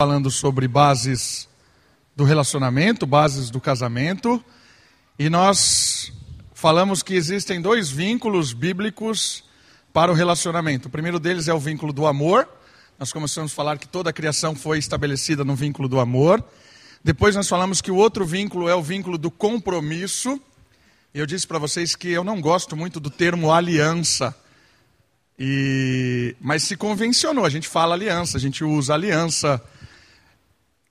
falando sobre bases do relacionamento, bases do casamento, e nós falamos que existem dois vínculos bíblicos para o relacionamento. O primeiro deles é o vínculo do amor. Nós começamos a falar que toda a criação foi estabelecida no vínculo do amor. Depois nós falamos que o outro vínculo é o vínculo do compromisso. Eu disse para vocês que eu não gosto muito do termo aliança. E... Mas se convencionou, a gente fala aliança, a gente usa aliança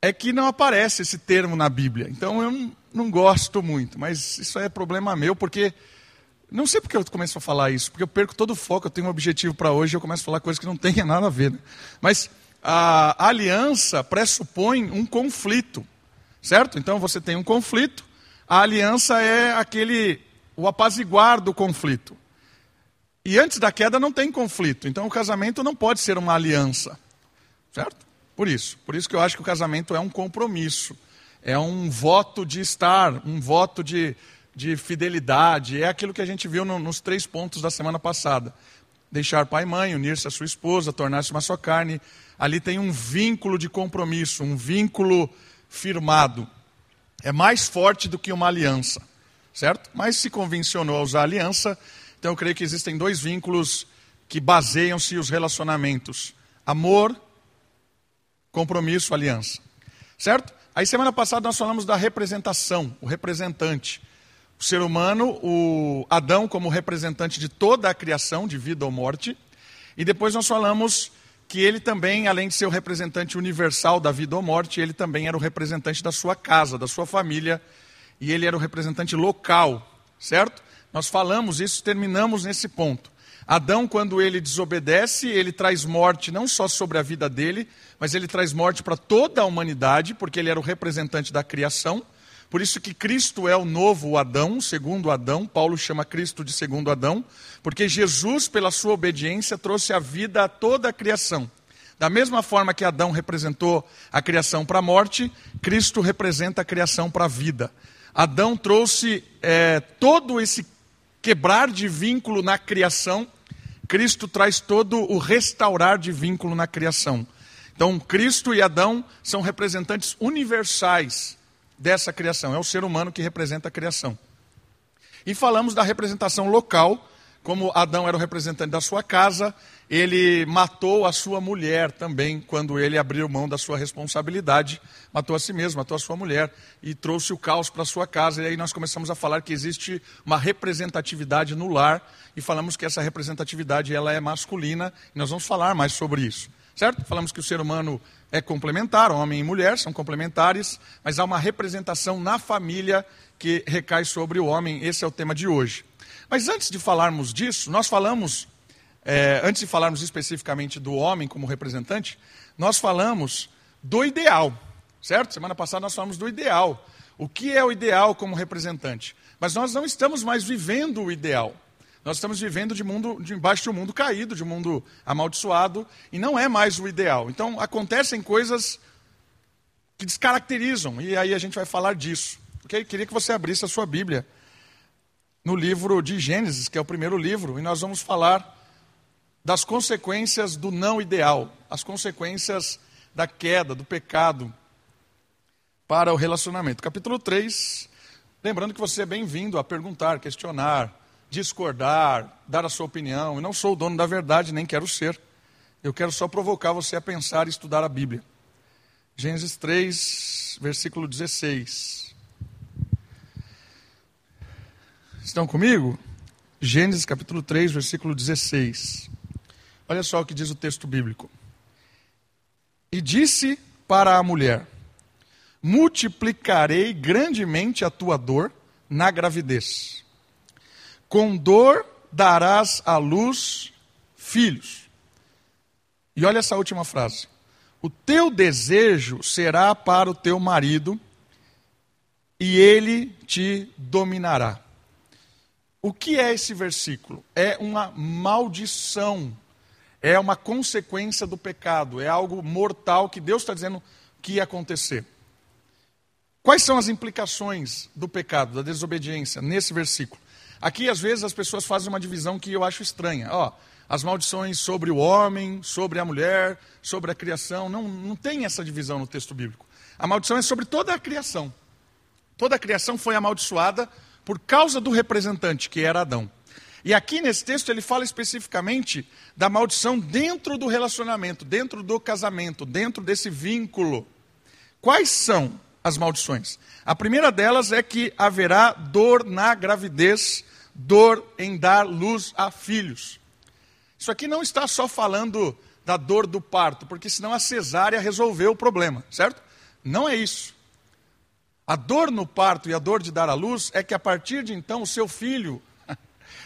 é que não aparece esse termo na Bíblia. Então eu não, gosto muito, mas isso é problema meu, porque. Não sei porque eu começo a falar isso, porque eu perco todo o foco, eu tenho um objetivo para hoje e eu começo a falar coisas que não têm nada a ver. Né? Mas a aliança pressupõe um conflito, certo? Então você tem um conflito, a aliança é aquele, o apaziguar do conflito. E antes da queda não tem conflito, então o casamento não pode ser uma aliança, certo? Por isso. Por isso que eu acho que o casamento é um compromisso. É um voto de estar, um voto de, de fidelidade. É aquilo que a gente viu no, nos três pontos da semana passada. Deixar pai e mãe, unir-se à sua esposa, tornar-se uma só carne. Ali tem um vínculo de compromisso, um vínculo firmado. É mais forte do que uma aliança, certo? Mas se convencionou a usar aliança, então eu creio que existem dois vínculos que baseiam-se os relacionamentos: amor compromisso, aliança. Certo? Aí semana passada nós falamos da representação, o representante. O ser humano, o Adão como representante de toda a criação, de vida ou morte. E depois nós falamos que ele também, além de ser o representante universal da vida ou morte, ele também era o representante da sua casa, da sua família, e ele era o representante local, certo? Nós falamos isso, terminamos nesse ponto. Adão, quando ele desobedece, ele traz morte não só sobre a vida dele, mas ele traz morte para toda a humanidade, porque ele era o representante da criação. Por isso que Cristo é o novo Adão, segundo Adão. Paulo chama Cristo de segundo Adão, porque Jesus, pela sua obediência, trouxe a vida a toda a criação. Da mesma forma que Adão representou a criação para a morte, Cristo representa a criação para a vida. Adão trouxe é, todo esse quebrar de vínculo na criação Cristo traz todo o restaurar de vínculo na criação. Então, Cristo e Adão são representantes universais dessa criação. É o ser humano que representa a criação. E falamos da representação local, como Adão era o representante da sua casa, ele matou a sua mulher também, quando ele abriu mão da sua responsabilidade, matou a si mesmo, matou a sua mulher e trouxe o caos para a sua casa. E aí nós começamos a falar que existe uma representatividade no lar e falamos que essa representatividade ela é masculina e nós vamos falar mais sobre isso. Certo? Falamos que o ser humano é complementar, homem e mulher são complementares, mas há uma representação na família que recai sobre o homem. Esse é o tema de hoje. Mas antes de falarmos disso, nós falamos é, antes de falarmos especificamente do homem como representante, nós falamos do ideal, certo? Semana passada nós falamos do ideal. O que é o ideal como representante? Mas nós não estamos mais vivendo o ideal. Nós estamos vivendo de mundo, debaixo de um mundo caído, de um mundo amaldiçoado, e não é mais o ideal. Então acontecem coisas que descaracterizam, e aí a gente vai falar disso. Okay? Queria que você abrisse a sua Bíblia no livro de Gênesis, que é o primeiro livro, e nós vamos falar das consequências do não ideal, as consequências da queda, do pecado para o relacionamento. Capítulo 3, lembrando que você é bem-vindo a perguntar, questionar, discordar, dar a sua opinião. Eu não sou o dono da verdade, nem quero ser. Eu quero só provocar você a pensar e estudar a Bíblia. Gênesis 3, versículo 16. Estão comigo? Gênesis capítulo 3, versículo 16. Olha só o que diz o texto bíblico. E disse para a mulher: Multiplicarei grandemente a tua dor na gravidez. Com dor darás à luz filhos. E olha essa última frase. O teu desejo será para o teu marido, e ele te dominará. O que é esse versículo? É uma maldição é uma consequência do pecado, é algo mortal que Deus está dizendo que ia acontecer. Quais são as implicações do pecado, da desobediência, nesse versículo? Aqui, às vezes, as pessoas fazem uma divisão que eu acho estranha. Ó, as maldições sobre o homem, sobre a mulher, sobre a criação. Não, não tem essa divisão no texto bíblico. A maldição é sobre toda a criação. Toda a criação foi amaldiçoada por causa do representante, que era Adão. E aqui nesse texto ele fala especificamente da maldição dentro do relacionamento, dentro do casamento, dentro desse vínculo. Quais são as maldições? A primeira delas é que haverá dor na gravidez, dor em dar luz a filhos. Isso aqui não está só falando da dor do parto, porque senão a cesárea resolveu o problema, certo? Não é isso. A dor no parto e a dor de dar à luz é que a partir de então o seu filho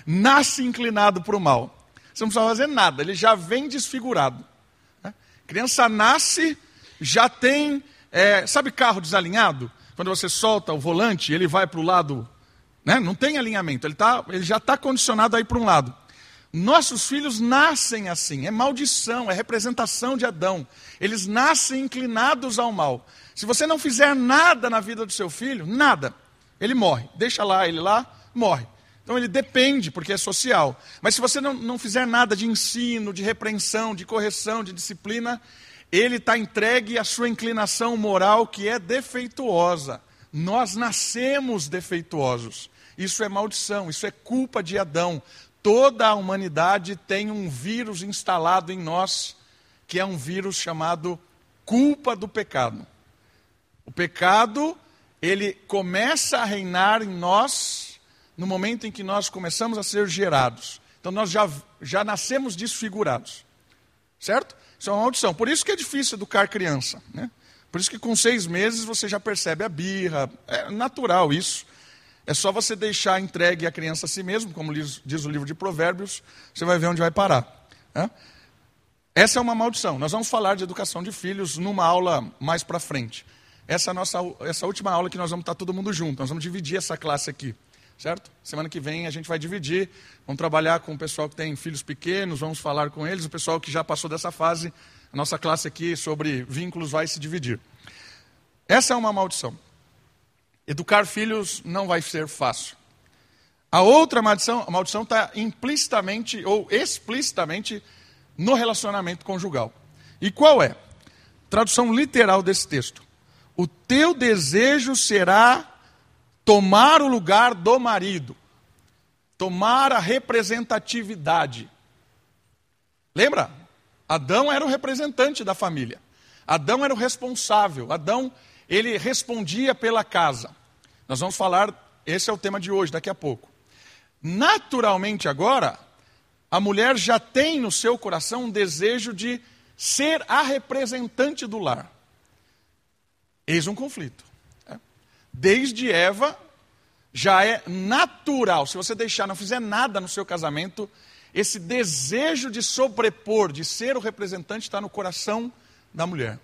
nasce inclinado para o mal. Você não precisa fazer nada, ele já vem desfigurado. Né? Criança nasce, já tem, é, sabe carro desalinhado? Quando você solta o volante, ele vai para o lado, né? não tem alinhamento, ele, tá, ele já está condicionado a ir para um lado. Nossos filhos nascem assim, é maldição, é representação de Adão. Eles nascem inclinados ao mal. Se você não fizer nada na vida do seu filho, nada, ele morre. Deixa lá ele lá, morre. Então ele depende, porque é social. Mas se você não, não fizer nada de ensino, de repreensão, de correção, de disciplina, ele está entregue à sua inclinação moral que é defeituosa. Nós nascemos defeituosos. Isso é maldição, isso é culpa de Adão. Toda a humanidade tem um vírus instalado em nós, que é um vírus chamado culpa do pecado. O pecado, ele começa a reinar em nós no momento em que nós começamos a ser gerados. Então nós já, já nascemos desfigurados. Certo? Isso é uma maldição. Por isso que é difícil educar criança. Né? Por isso que com seis meses você já percebe a birra. É natural isso. É só você deixar entregue a criança a si mesmo, como diz, o livro de Provérbios, você vai ver onde vai parar. Né? Essa é uma maldição. Nós vamos falar de educação de filhos numa aula mais para frente. Essa é nossa essa última aula que nós vamos estar todo mundo junto. Nós vamos dividir essa classe aqui certo? Semana que vem a gente vai dividir, vamos trabalhar com o pessoal que tem filhos pequenos, vamos falar com eles, o pessoal que já passou dessa fase, a nossa classe aqui sobre vínculos vai se dividir. Essa é uma maldição. Educar filhos não vai ser fácil. A outra maldição, a maldição está implicitamente ou explicitamente no relacionamento conjugal. E qual é? Tradução literal desse texto. O teu desejo será tomar o lugar do marido, tomar a representatividade. Lembra? Adão era o representante da família. Adão era o responsável. Adão, ele respondia pela casa. Nós vamos falar, esse é o tema de hoje, daqui a pouco. Naturalmente, agora, a mulher já tem no seu coração um desejo de ser a representante do lar. Eis um conflito desde Eva, já é natural. Se você deixar, não fizer nada no seu casamento, esse desejo de sobrepor, de ser o representante, está no coração da mulher.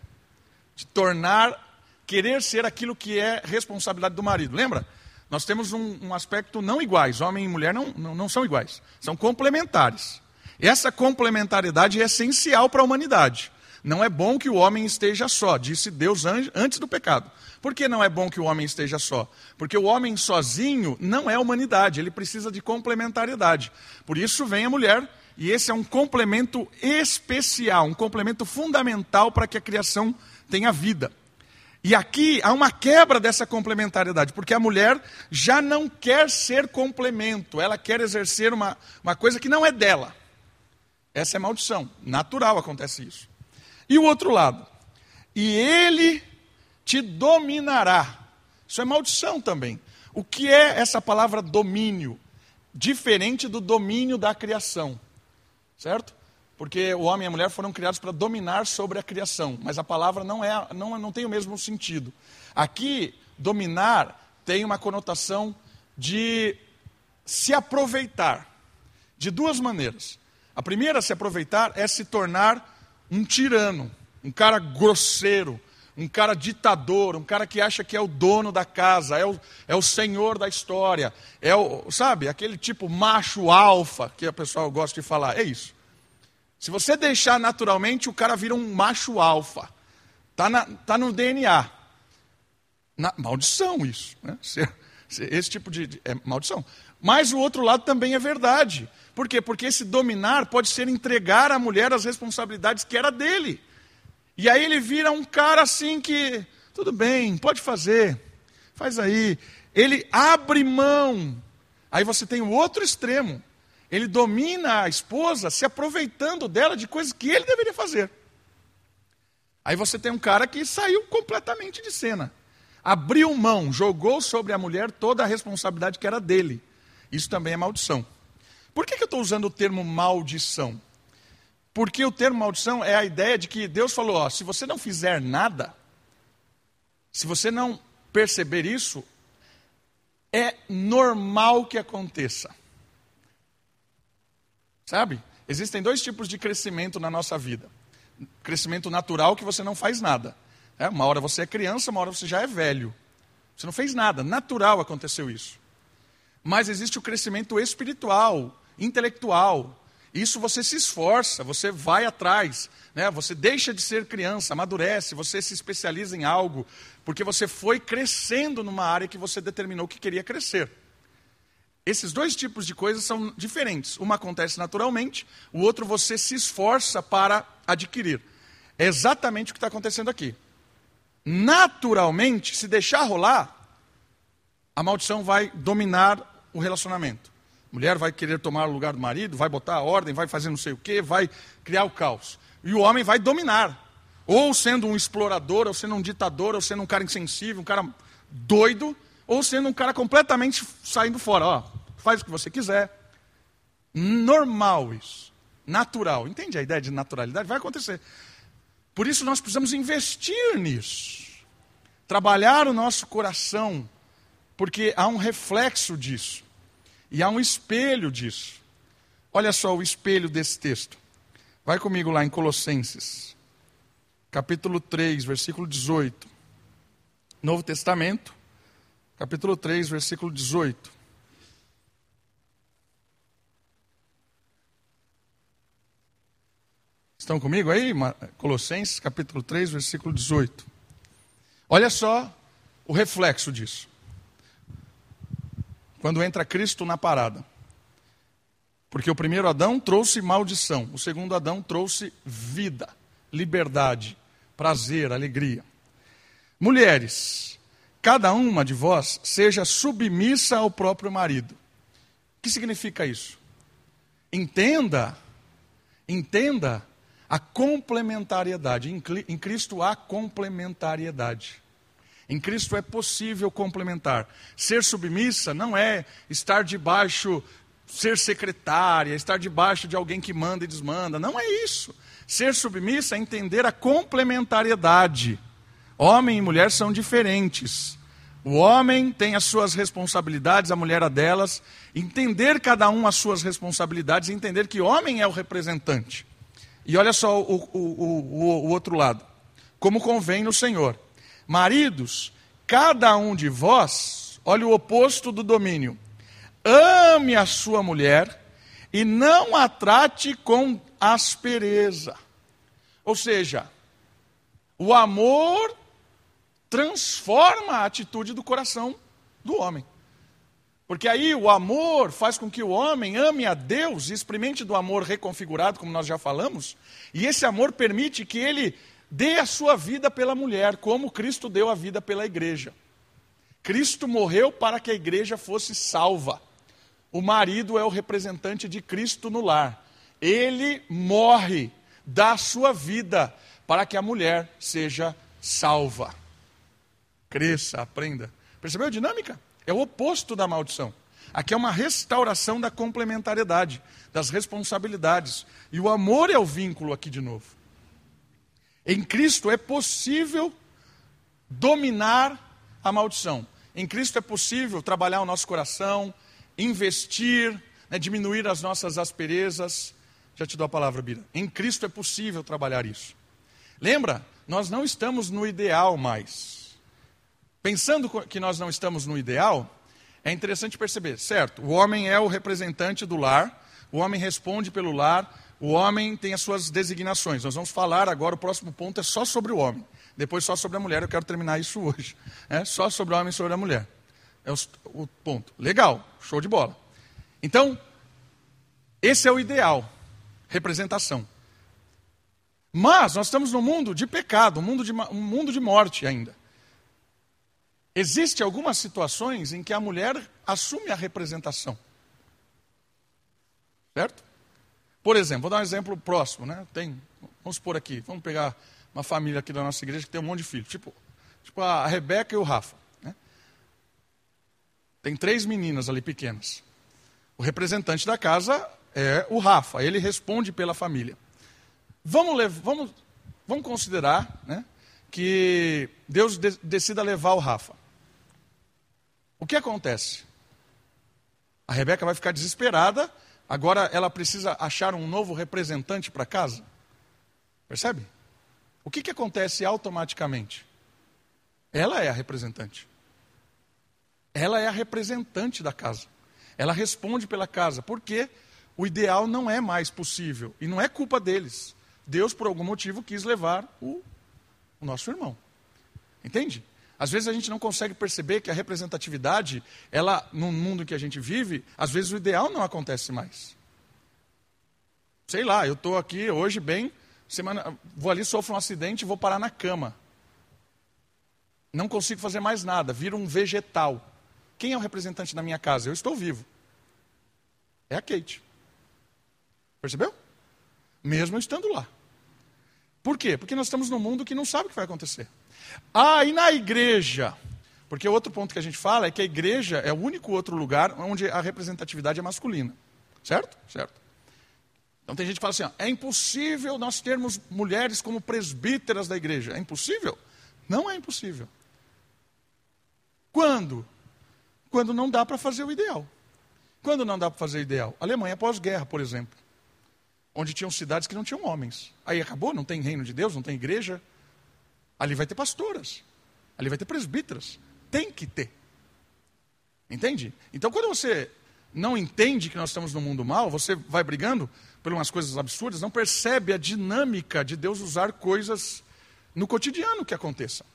De tornar, querer ser aquilo que é responsabilidade do marido. Lembra? Nós temos um, um aspecto não iguais. Homem e mulher não, não, não são iguais. São complementares. Essa complementaridade é essencial para a humanidade. Não é bom que o homem esteja só, disse Deus antes do pecado. Por que não é bom que o homem esteja só? Porque o homem sozinho não é humanidade, ele precisa de complementariedade. Por isso vem a mulher, e esse é um complemento especial, um complemento fundamental para que a criação tenha vida. E aqui há uma quebra dessa complementariedade, porque a mulher já não quer ser complemento, ela quer exercer uma, uma coisa que não é dela. Essa é maldição, natural acontece isso. E o outro lado, e ele te dominará. Isso é maldição também. O que é essa palavra domínio? Diferente do domínio da criação, certo? Porque o homem e a mulher foram criados para dominar sobre a criação, mas a palavra não, é, não, não tem o mesmo sentido. Aqui, dominar tem uma conotação de se aproveitar, de duas maneiras. A primeira, se aproveitar, é se tornar um tirano, um cara grosseiro, um cara ditador, um cara que acha que é o dono da casa, é o, é o senhor da história, é o, sabe, aquele tipo macho alfa que a pessoa gosta de falar. É isso. Se você deixar naturalmente, o cara vira um macho alfa. Está tá no DNA. Na, maldição isso. Né? Ser, Esse tipo de é maldição. Mas o outro lado também é verdade. Por quê? Porque esse dominar pode ser entregar à mulher as responsabilidades que era dele. E aí ele vira um cara assim que, tudo bem, pode fazer, faz aí. Ele abre mão. Aí você tem o outro extremo. Ele domina a esposa se aproveitando dela de coisas que ele deveria fazer. Aí você tem um cara que saiu completamente de cena abriu mão, jogou sobre a mulher toda a responsabilidade que era dele. Isso também é maldição. Por que, que eu estou usando o termo maldição? Porque o termo maldição é a ideia de que Deus falou: ó, se você não fizer nada, se você não perceber isso, é normal que aconteça. Sabe? Existem dois tipos de crescimento na nossa vida: crescimento natural, que você não faz nada, é, uma hora você é criança, uma hora você já é velho. Você não fez nada, natural aconteceu isso. Mas existe o crescimento espiritual, intelectual. Isso você se esforça, você vai atrás, né? você deixa de ser criança, amadurece, você se especializa em algo, porque você foi crescendo numa área que você determinou que queria crescer. Esses dois tipos de coisas são diferentes. Uma acontece naturalmente, o outro você se esforça para adquirir. É exatamente o que está acontecendo aqui naturalmente, se deixar rolar, a maldição vai dominar o relacionamento. Mulher vai querer tomar o lugar do marido, vai botar a ordem, vai fazer não sei o quê, vai criar o caos. E o homem vai dominar. Ou sendo um explorador, ou sendo um ditador, ou sendo um cara insensível, um cara doido, ou sendo um cara completamente saindo fora. Ó, faz o que você quiser. Normal isso. Natural. Entende a ideia de naturalidade? Vai acontecer. Por isso nós precisamos investir nisso. Trabalhar o nosso coração, porque há um reflexo disso. E há um espelho disso. Olha só o espelho desse texto. Vai comigo lá em Colossenses, capítulo 3, versículo 18. Novo Testamento, capítulo 3, versículo 18. Estão comigo aí? Colossenses capítulo 3, versículo 18. Olha só o reflexo disso. Quando entra Cristo na parada. Porque o primeiro Adão trouxe maldição, o segundo Adão trouxe vida, liberdade, prazer, alegria. Mulheres, cada uma de vós seja submissa ao próprio marido. O que significa isso? Entenda, entenda a complementariedade. Em Cristo há complementariedade. Em Cristo é possível complementar. Ser submissa não é estar debaixo, ser secretária, estar debaixo de alguém que manda e desmanda. Não é isso. Ser submissa é entender a complementariedade. Homem e mulher são diferentes. O homem tem as suas responsabilidades, a mulher a delas. Entender cada um as suas responsabilidades entender que homem é o representante. E olha só o, o, o, o outro lado. Como convém no Senhor. Maridos, cada um de vós, olha o oposto do domínio. Ame a sua mulher e não a trate com aspereza. Ou seja, o amor transforma a atitude do coração do homem. Porque aí o amor faz com que o homem ame a Deus e experimente do amor reconfigurado, como nós já falamos, e esse amor permite que ele dê a sua vida pela mulher, como Cristo deu a vida pela igreja. Cristo morreu para que a igreja fosse salva. O marido é o representante de Cristo no lar. Ele morre, dá a sua vida para que a mulher seja salva. Cresça, aprenda. Percebeu a dinâmica? É o oposto da maldição. Aqui é uma restauração da complementariedade, das responsabilidades. E o amor é o vínculo aqui de novo. Em Cristo é possível dominar a maldição. Em Cristo é possível trabalhar o nosso coração, investir, né, diminuir as nossas asperezas. Já te dou a palavra, Bira. Em Cristo é possível trabalhar isso. Lembra? Nós não estamos no ideal mais. Pensando que nós não estamos no ideal, é interessante perceber, certo? O homem é o representante do lar, o homem responde pelo lar, o homem tem as suas designações. Nós vamos falar agora, o próximo ponto é só sobre o homem. Depois só sobre a mulher, eu quero terminar isso hoje. É só sobre o homem e sobre a mulher. É o, o ponto. Legal, show de bola. Então, esse é o ideal, representação. Mas nós estamos num mundo de pecado, um mundo de, um mundo de morte ainda. Existem algumas situações em que a mulher assume a representação. Certo? Por exemplo, vou dar um exemplo próximo, né? Tem, vamos supor aqui, vamos pegar uma família aqui da nossa igreja que tem um monte de filhos, tipo, tipo a Rebeca e o Rafa. Né? Tem três meninas ali pequenas. O representante da casa é o Rafa, ele responde pela família. Vamos, levar, vamos, vamos considerar né, que Deus de, decida levar o Rafa. O que acontece? A Rebeca vai ficar desesperada, agora ela precisa achar um novo representante para casa. Percebe? O que, que acontece automaticamente? Ela é a representante. Ela é a representante da casa. Ela responde pela casa, porque o ideal não é mais possível. E não é culpa deles. Deus, por algum motivo, quis levar o, o nosso irmão. Entende? Às vezes a gente não consegue perceber que a representatividade, ela, no mundo que a gente vive, às vezes o ideal não acontece mais. Sei lá, eu estou aqui hoje bem, semana, vou ali, sofro um acidente e vou parar na cama. Não consigo fazer mais nada, viro um vegetal. Quem é o representante da minha casa? Eu estou vivo. É a Kate. Percebeu? Mesmo estando lá. Por quê? Porque nós estamos num mundo que não sabe o que vai acontecer. Ah, e na igreja? Porque outro ponto que a gente fala é que a igreja é o único outro lugar onde a representatividade é masculina. Certo? Certo. Então tem gente que fala assim: ó, é impossível nós termos mulheres como presbíteras da igreja. É impossível? Não é impossível. Quando? Quando não dá para fazer o ideal. Quando não dá para fazer o ideal? Alemanha pós-guerra, por exemplo onde tinham cidades que não tinham homens. Aí acabou, não tem reino de Deus, não tem igreja. Ali vai ter pastoras, ali vai ter presbíteras. Tem que ter. Entende? Então, quando você não entende que nós estamos no mundo mal, você vai brigando por umas coisas absurdas, não percebe a dinâmica de Deus usar coisas no cotidiano que aconteçam.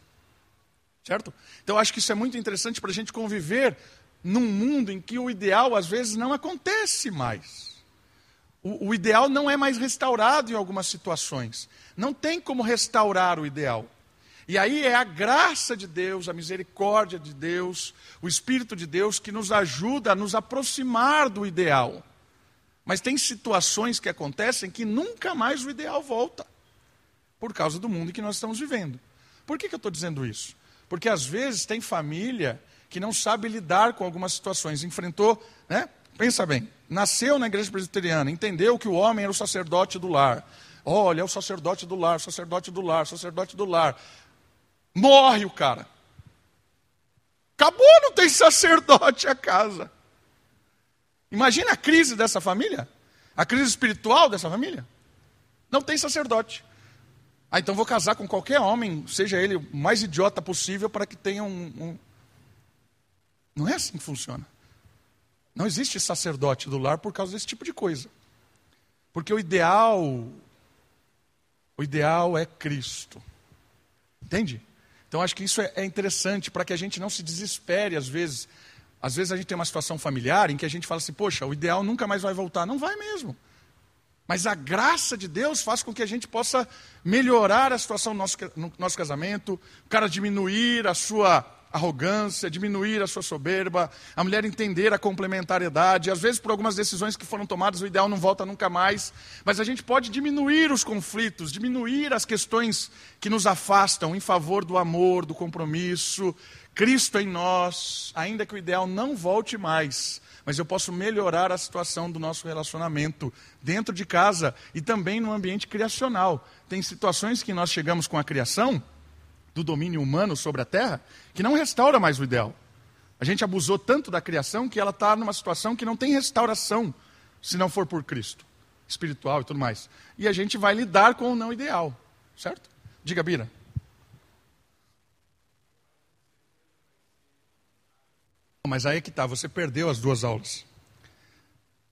Certo? Então, acho que isso é muito interessante para a gente conviver num mundo em que o ideal às vezes não acontece mais. O, o ideal não é mais restaurado em algumas situações. Não tem como restaurar o ideal. E aí é a graça de Deus, a misericórdia de Deus, o Espírito de Deus que nos ajuda a nos aproximar do ideal. Mas tem situações que acontecem que nunca mais o ideal volta, por causa do mundo que nós estamos vivendo. Por que, que eu estou dizendo isso? Porque às vezes tem família que não sabe lidar com algumas situações, enfrentou, né? Pensa bem, nasceu na igreja presbiteriana, entendeu que o homem era o sacerdote do lar. Olha, é o sacerdote do lar, sacerdote do lar, sacerdote do lar. Morre o cara. Acabou, não tem sacerdote a casa. Imagina a crise dessa família, a crise espiritual dessa família. Não tem sacerdote. Ah, então vou casar com qualquer homem, seja ele o mais idiota possível, para que tenha um, um. Não é assim que funciona. Não existe sacerdote do lar por causa desse tipo de coisa. Porque o ideal, o ideal é Cristo. Entende? Então acho que isso é, é interessante para que a gente não se desespere às vezes. Às vezes a gente tem uma situação familiar em que a gente fala assim, poxa, o ideal nunca mais vai voltar. Não vai mesmo. Mas a graça de Deus faz com que a gente possa melhorar a situação no nosso, no nosso casamento, o cara diminuir a sua arrogância, diminuir a sua soberba, a mulher entender a complementariedade. Às vezes, por algumas decisões que foram tomadas, o ideal não volta nunca mais. Mas a gente pode diminuir os conflitos, diminuir as questões que nos afastam em favor do amor, do compromisso. Cristo em nós, ainda que o ideal não volte mais, mas eu posso melhorar a situação do nosso relacionamento dentro de casa e também no ambiente criacional. Tem situações que nós chegamos com a criação do domínio humano sobre a terra, que não restaura mais o ideal. A gente abusou tanto da criação que ela está numa situação que não tem restauração se não for por Cristo, espiritual e tudo mais. E a gente vai lidar com o não ideal, certo? Diga, Bira. Mas aí é que está, você perdeu as duas aulas.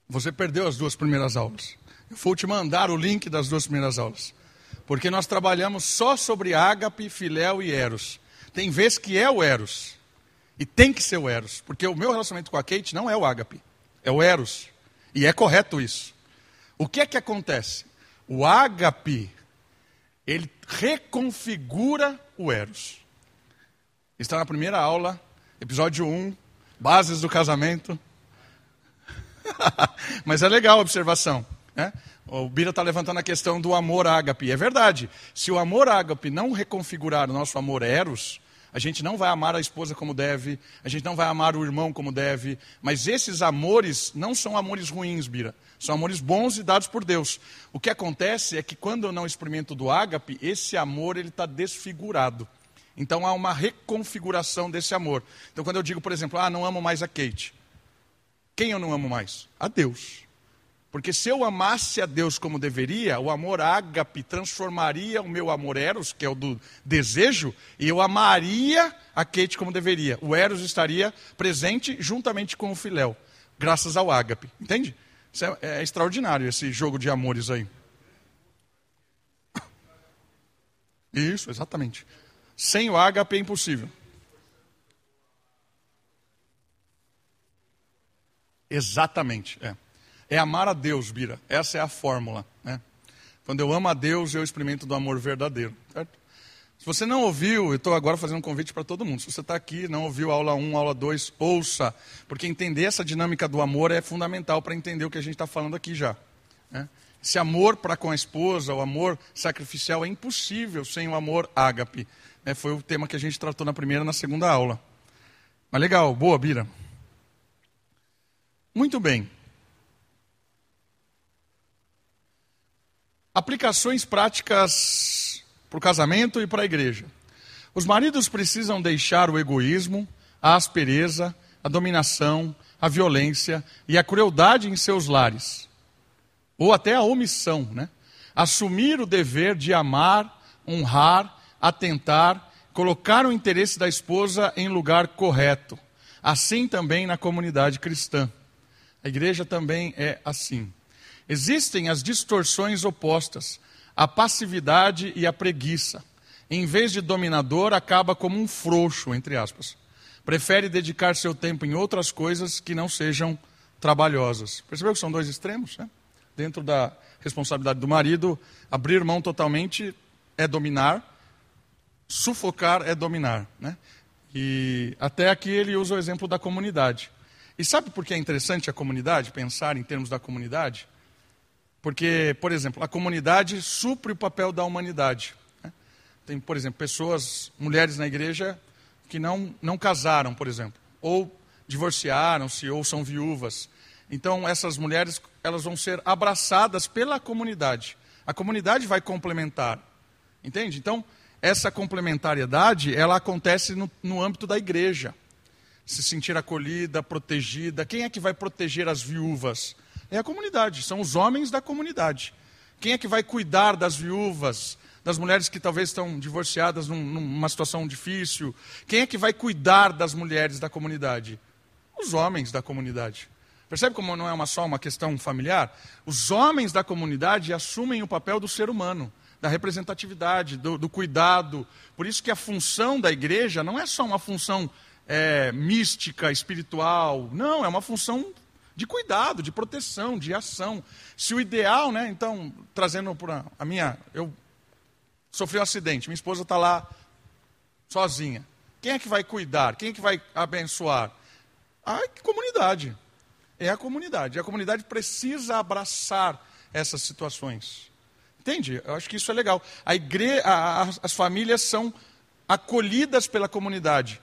Você perdeu as duas primeiras aulas. Eu vou te mandar o link das duas primeiras aulas. Porque nós trabalhamos só sobre ágape, filéu e eros. Tem vezes que é o eros. E tem que ser o Eros, porque o meu relacionamento com a Kate não é o ágape, é o Eros. E é correto isso. O que é que acontece? O ágape, ele reconfigura o Eros. Está na primeira aula, episódio 1, bases do casamento. Mas é legal a observação. Né? O Bira está levantando a questão do amor ágape. É verdade. Se o amor ágape não reconfigurar o nosso amor eros, a gente não vai amar a esposa como deve, a gente não vai amar o irmão como deve, mas esses amores não são amores ruins, Bira. São amores bons e dados por Deus. O que acontece é que quando eu não experimento do ágape, esse amor ele está desfigurado. Então há uma reconfiguração desse amor. Então quando eu digo, por exemplo, ah, não amo mais a Kate. Quem eu não amo mais? A Deus. Porque se eu amasse a Deus como deveria, o amor ágape transformaria o meu amor eros, que é o do desejo, e eu amaria a Kate como deveria. O eros estaria presente juntamente com o filéu, graças ao ágape. Entende? É, é extraordinário, esse jogo de amores aí. Isso, exatamente. Sem o ágape é impossível. Exatamente, é. É amar a Deus, Bira. Essa é a fórmula. Né? Quando eu amo a Deus, eu experimento do amor verdadeiro. Certo? Se você não ouviu, eu estou agora fazendo um convite para todo mundo. Se você está aqui, não ouviu aula 1, aula 2, ouça. Porque entender essa dinâmica do amor é fundamental para entender o que a gente está falando aqui já. Né? Esse amor para com a esposa, o amor sacrificial, é impossível sem o amor ágape. É, foi o tema que a gente tratou na primeira e na segunda aula. Mas legal, boa, Bira. Muito bem. Aplicações práticas para o casamento e para a igreja. Os maridos precisam deixar o egoísmo, a aspereza, a dominação, a violência e a crueldade em seus lares, ou até a omissão, né? Assumir o dever de amar, honrar, atentar, colocar o interesse da esposa em lugar correto. Assim também na comunidade cristã. A igreja também é assim. Existem as distorções opostas, a passividade e a preguiça. Em vez de dominador, acaba como um frouxo, entre aspas. Prefere dedicar seu tempo em outras coisas que não sejam trabalhosas. Percebeu que são dois extremos? Né? Dentro da responsabilidade do marido, abrir mão totalmente é dominar, sufocar é dominar. Né? E até aqui ele usa o exemplo da comunidade. E sabe por que é interessante a comunidade, pensar em termos da comunidade? Porque, por exemplo, a comunidade supre o papel da humanidade. Né? Tem, por exemplo, pessoas, mulheres na igreja que não, não casaram, por exemplo, ou divorciaram-se, ou são viúvas. Então, essas mulheres elas vão ser abraçadas pela comunidade. A comunidade vai complementar. Entende? Então, essa complementariedade, ela acontece no, no âmbito da igreja. Se sentir acolhida, protegida. Quem é que vai proteger as viúvas? É a comunidade, são os homens da comunidade. Quem é que vai cuidar das viúvas, das mulheres que talvez estão divorciadas num, numa situação difícil? Quem é que vai cuidar das mulheres da comunidade? Os homens da comunidade. Percebe como não é uma só uma questão familiar? Os homens da comunidade assumem o papel do ser humano, da representatividade, do, do cuidado. Por isso que a função da igreja não é só uma função é, mística, espiritual. Não, é uma função de cuidado, de proteção, de ação. Se o ideal, né, então, trazendo para a minha. Eu sofri um acidente, minha esposa está lá sozinha. Quem é que vai cuidar? Quem é que vai abençoar? A comunidade. É a comunidade. A comunidade precisa abraçar essas situações. Entende? Eu acho que isso é legal. A. A, a, as famílias são acolhidas pela comunidade,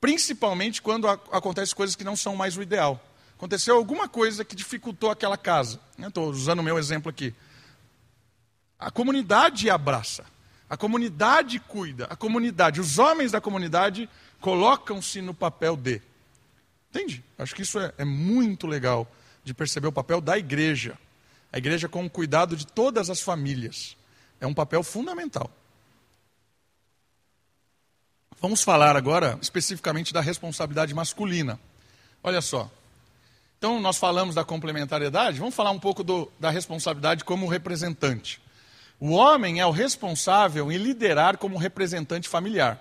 principalmente quando acontecem coisas que não são mais o ideal aconteceu alguma coisa que dificultou aquela casa. Estou usando o meu exemplo aqui. A comunidade abraça, a comunidade cuida, a comunidade, os homens da comunidade colocam-se no papel de. Entende? Acho que isso é, é muito legal de perceber o papel da igreja. A igreja com o cuidado de todas as famílias. É um papel fundamental. Vamos falar agora especificamente da responsabilidade masculina. Olha só, então, nós falamos da complementariedade, vamos falar um pouco do, da responsabilidade como representante. O homem é o responsável em liderar como representante familiar.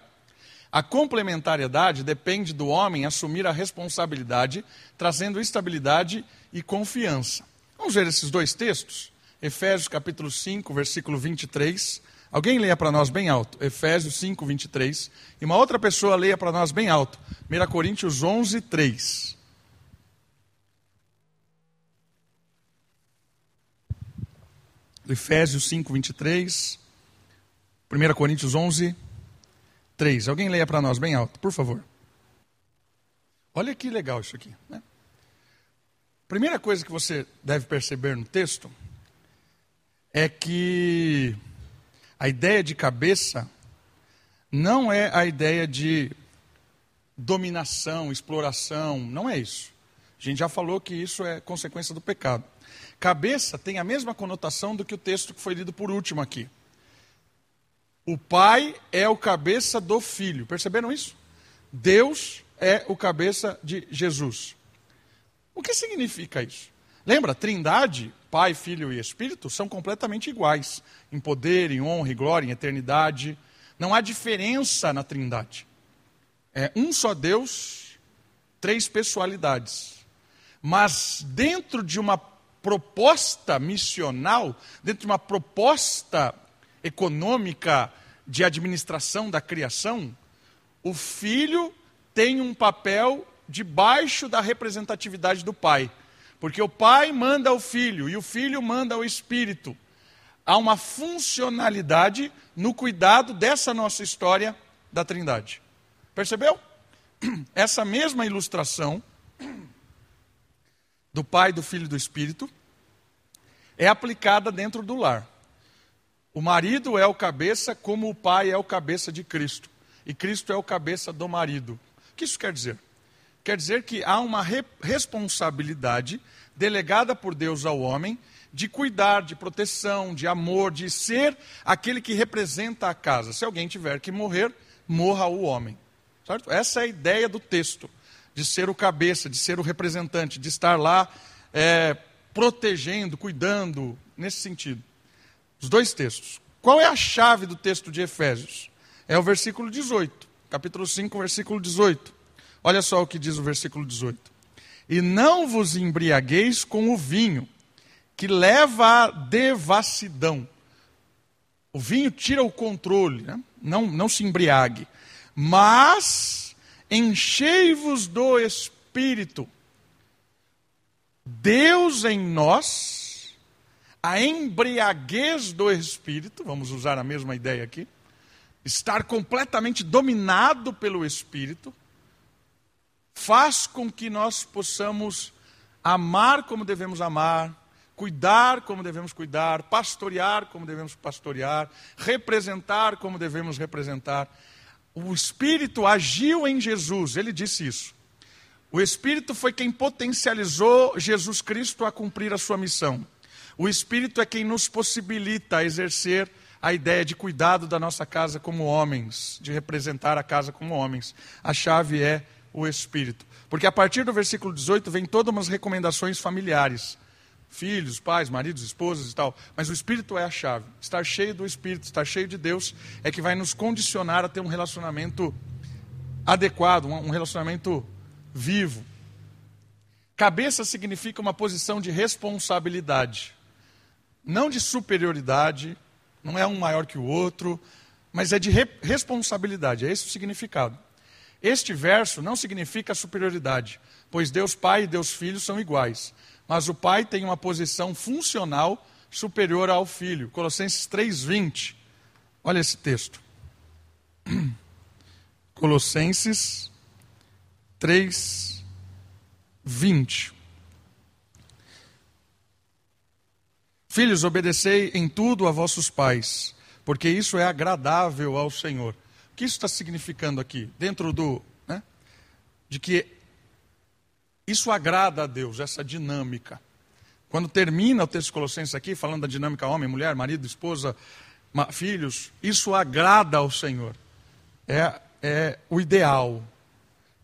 A complementariedade depende do homem assumir a responsabilidade, trazendo estabilidade e confiança. Vamos ver esses dois textos? Efésios capítulo 5, versículo 23. Alguém leia para nós bem alto, Efésios 5, 23. E uma outra pessoa leia para nós bem alto, 1 Coríntios 11, 3. Efésios 5, 23. 1 Coríntios 11, 3. Alguém leia para nós bem alto, por favor. Olha que legal isso aqui. Né? Primeira coisa que você deve perceber no texto é que a ideia de cabeça não é a ideia de dominação, exploração, não é isso. A gente já falou que isso é consequência do pecado. Cabeça tem a mesma conotação do que o texto que foi lido por último aqui. O pai é o cabeça do filho. Perceberam isso? Deus é o cabeça de Jesus. O que significa isso? Lembra, Trindade, Pai, Filho e Espírito são completamente iguais em poder, em honra, em glória, em eternidade. Não há diferença na Trindade. É um só Deus, três pessoalidades. Mas dentro de uma proposta missional, dentro de uma proposta econômica de administração da criação, o filho tem um papel debaixo da representatividade do pai. Porque o pai manda o filho e o filho manda o espírito. Há uma funcionalidade no cuidado dessa nossa história da Trindade. Percebeu? Essa mesma ilustração do pai, do filho e do espírito é aplicada dentro do lar. O marido é o cabeça, como o pai é o cabeça de Cristo. E Cristo é o cabeça do marido. O que isso quer dizer? Quer dizer que há uma re responsabilidade delegada por Deus ao homem de cuidar, de proteção, de amor, de ser aquele que representa a casa. Se alguém tiver que morrer, morra o homem. Certo? Essa é a ideia do texto, de ser o cabeça, de ser o representante, de estar lá é, protegendo, cuidando, nesse sentido. Os dois textos. Qual é a chave do texto de Efésios? É o versículo 18, capítulo 5, versículo 18. Olha só o que diz o versículo 18. E não vos embriagueis com o vinho, que leva à devassidão. O vinho tira o controle, né? não, não se embriague. Mas enchei-vos do Espírito. Deus em nós a embriaguez do espírito, vamos usar a mesma ideia aqui, estar completamente dominado pelo espírito, faz com que nós possamos amar como devemos amar, cuidar como devemos cuidar, pastorear como devemos pastorear, representar como devemos representar. O Espírito agiu em Jesus, ele disse isso. O Espírito foi quem potencializou Jesus Cristo a cumprir a sua missão. O Espírito é quem nos possibilita exercer a ideia de cuidado da nossa casa como homens, de representar a casa como homens. A chave é o Espírito. Porque a partir do versículo 18 vem todas umas recomendações familiares. Filhos, pais, maridos, esposas e tal. Mas o Espírito é a chave. Estar cheio do Espírito, estar cheio de Deus, é que vai nos condicionar a ter um relacionamento adequado, um relacionamento vivo. Cabeça significa uma posição de responsabilidade não de superioridade, não é um maior que o outro, mas é de re responsabilidade, é esse o significado. Este verso não significa superioridade, pois Deus Pai e Deus Filho são iguais, mas o Pai tem uma posição funcional superior ao Filho. Colossenses 3:20. Olha esse texto. Colossenses 3:20. Filhos, obedecei em tudo a vossos pais, porque isso é agradável ao Senhor. O que isso está significando aqui? Dentro do. Né, de que isso agrada a Deus, essa dinâmica. Quando termina o texto de Colossenses aqui, falando da dinâmica homem, mulher, marido, esposa, filhos, isso agrada ao Senhor. É, é o ideal.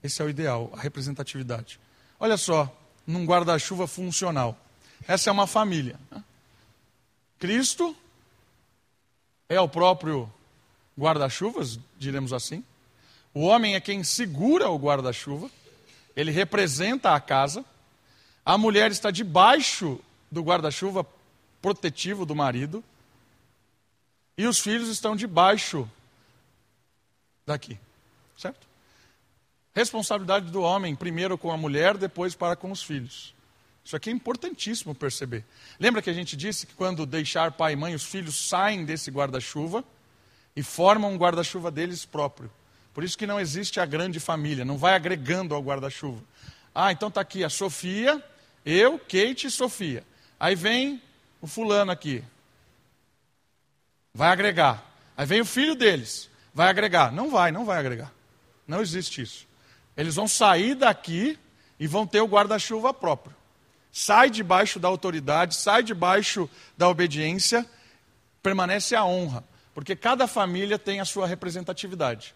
Esse é o ideal, a representatividade. Olha só, num guarda-chuva funcional. Essa é uma família. Né? Cristo é o próprio guarda-chuvas, diremos assim. O homem é quem segura o guarda-chuva, ele representa a casa. A mulher está debaixo do guarda-chuva protetivo do marido. E os filhos estão debaixo daqui. Certo? Responsabilidade do homem, primeiro com a mulher, depois para com os filhos. Isso aqui é importantíssimo perceber. Lembra que a gente disse que quando deixar pai e mãe, os filhos saem desse guarda-chuva e formam um guarda-chuva deles próprio. Por isso que não existe a grande família, não vai agregando ao guarda-chuva. Ah, então está aqui a Sofia, eu, Kate e Sofia. Aí vem o fulano aqui. Vai agregar. Aí vem o filho deles. Vai agregar. Não vai, não vai agregar. Não existe isso. Eles vão sair daqui e vão ter o guarda-chuva próprio. Sai debaixo da autoridade, sai debaixo da obediência, permanece a honra. Porque cada família tem a sua representatividade.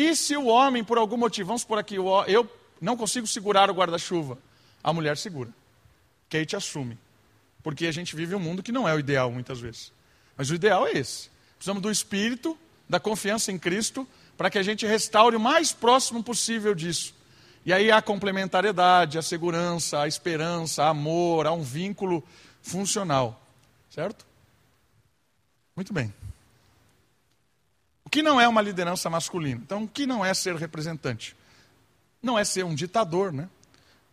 E se o homem, por algum motivo, vamos por aqui, eu não consigo segurar o guarda-chuva, a mulher segura. Kate assume. Porque a gente vive um mundo que não é o ideal muitas vezes. Mas o ideal é esse. Precisamos do espírito, da confiança em Cristo, para que a gente restaure o mais próximo possível disso. E aí há a complementariedade, a segurança, a esperança, a amor, há um vínculo funcional. Certo? Muito bem. O que não é uma liderança masculina? Então, o que não é ser representante? Não é ser um ditador, né?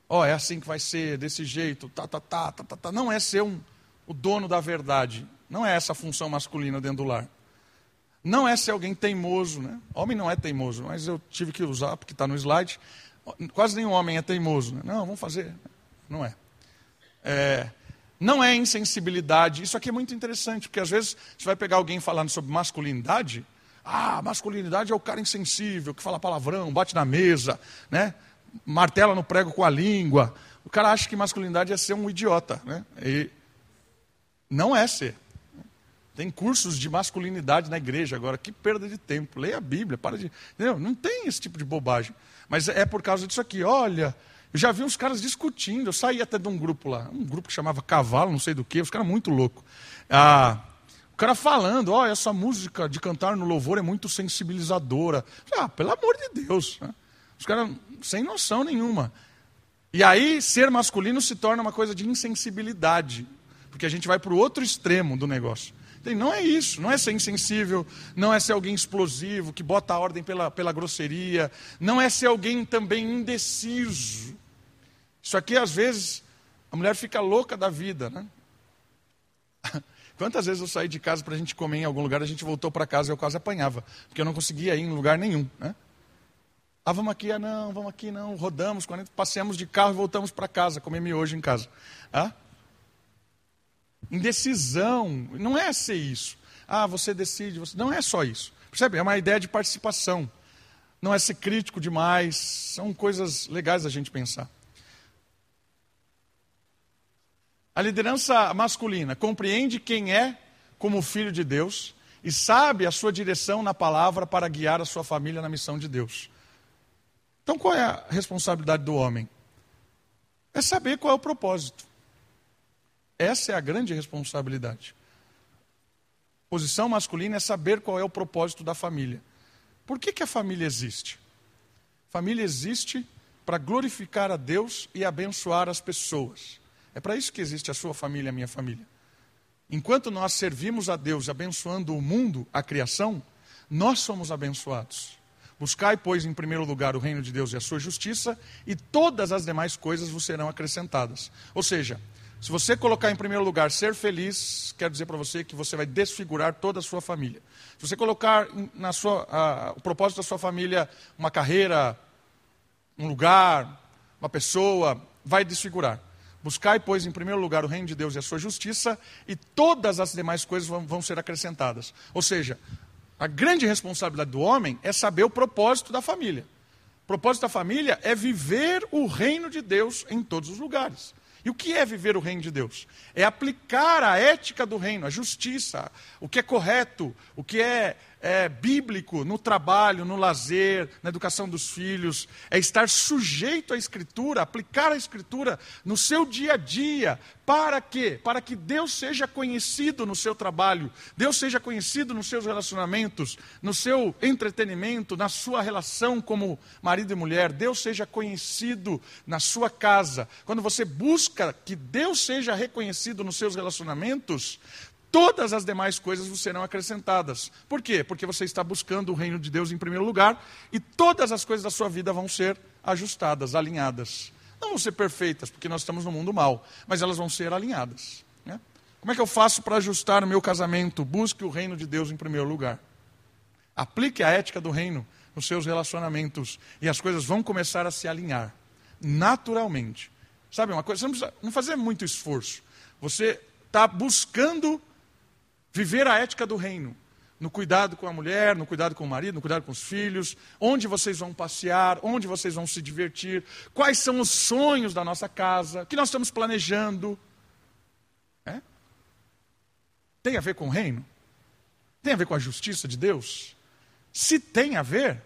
Ó, oh, é assim que vai ser, desse jeito, tá, tá, tá, tá, tá, tá. Não é ser um, o dono da verdade. Não é essa a função masculina dentro do lar. Não é ser alguém teimoso, né? Homem não é teimoso, mas eu tive que usar porque está no slide. Quase nenhum homem é teimoso. Né? Não, vamos fazer. Não é. é. Não é insensibilidade. Isso aqui é muito interessante, porque às vezes você vai pegar alguém falando sobre masculinidade. Ah, masculinidade é o cara insensível, que fala palavrão, bate na mesa, né? martela no prego com a língua. O cara acha que masculinidade é ser um idiota. Né? E não é ser. Tem cursos de masculinidade na igreja agora. Que perda de tempo. Leia a Bíblia, para de. Entendeu? Não tem esse tipo de bobagem. Mas é por causa disso aqui. Olha, eu já vi uns caras discutindo. Eu saí até de um grupo lá, um grupo que chamava Cavalo, não sei do que, os caras muito loucos. Ah, o cara falando, olha, essa música de cantar no louvor é muito sensibilizadora. Ah, pelo amor de Deus. Né? Os caras sem noção nenhuma. E aí, ser masculino se torna uma coisa de insensibilidade, porque a gente vai para o outro extremo do negócio. Não é isso, não é ser insensível, não é ser alguém explosivo, que bota a ordem pela, pela grosseria, não é ser alguém também indeciso. Isso aqui, às vezes, a mulher fica louca da vida, né? Quantas vezes eu saí de casa para a gente comer em algum lugar, a gente voltou para casa e eu quase apanhava, porque eu não conseguia ir em lugar nenhum, né? Ah, vamos aqui, ah, não, vamos aqui, não. Rodamos, 40, passeamos de carro e voltamos para casa, comer miojo em casa. Ah? Indecisão, não é ser isso. Ah, você decide, você... não é só isso. Percebe? É uma ideia de participação. Não é ser crítico demais, são coisas legais a gente pensar. A liderança masculina compreende quem é como filho de Deus e sabe a sua direção na palavra para guiar a sua família na missão de Deus. Então qual é a responsabilidade do homem? É saber qual é o propósito. Essa é a grande responsabilidade. Posição masculina é saber qual é o propósito da família. Por que, que a família existe? Família existe para glorificar a Deus e abençoar as pessoas. É para isso que existe a sua família e a minha família. Enquanto nós servimos a Deus abençoando o mundo, a criação, nós somos abençoados. Buscai, pois, em primeiro lugar o reino de Deus e a sua justiça, e todas as demais coisas vos serão acrescentadas. Ou seja, se você colocar em primeiro lugar ser feliz, quero dizer para você que você vai desfigurar toda a sua família. Se você colocar na sua, a, o propósito da sua família uma carreira, um lugar, uma pessoa, vai desfigurar. Buscai, pois, em primeiro lugar o reino de Deus e a sua justiça, e todas as demais coisas vão, vão ser acrescentadas. Ou seja, a grande responsabilidade do homem é saber o propósito da família. O propósito da família é viver o reino de Deus em todos os lugares. E o que é viver o reino de Deus? É aplicar a ética do reino, a justiça, o que é correto, o que é é, bíblico no trabalho, no lazer, na educação dos filhos, é estar sujeito à Escritura, aplicar a Escritura no seu dia a dia. Para quê? Para que Deus seja conhecido no seu trabalho, Deus seja conhecido nos seus relacionamentos, no seu entretenimento, na sua relação como marido e mulher, Deus seja conhecido na sua casa. Quando você busca que Deus seja reconhecido nos seus relacionamentos, todas as demais coisas vos serão acrescentadas. Por quê? Porque você está buscando o reino de Deus em primeiro lugar e todas as coisas da sua vida vão ser ajustadas, alinhadas. Não vão ser perfeitas, porque nós estamos no mundo mal, mas elas vão ser alinhadas. Né? Como é que eu faço para ajustar o meu casamento? Busque o reino de Deus em primeiro lugar. Aplique a ética do reino nos seus relacionamentos e as coisas vão começar a se alinhar naturalmente. Sabe uma coisa? Você não precisa não fazer muito esforço. Você está buscando Viver a ética do reino. No cuidado com a mulher, no cuidado com o marido, no cuidado com os filhos, onde vocês vão passear, onde vocês vão se divertir, quais são os sonhos da nossa casa, o que nós estamos planejando. É? Tem a ver com o reino? Tem a ver com a justiça de Deus? Se tem a ver,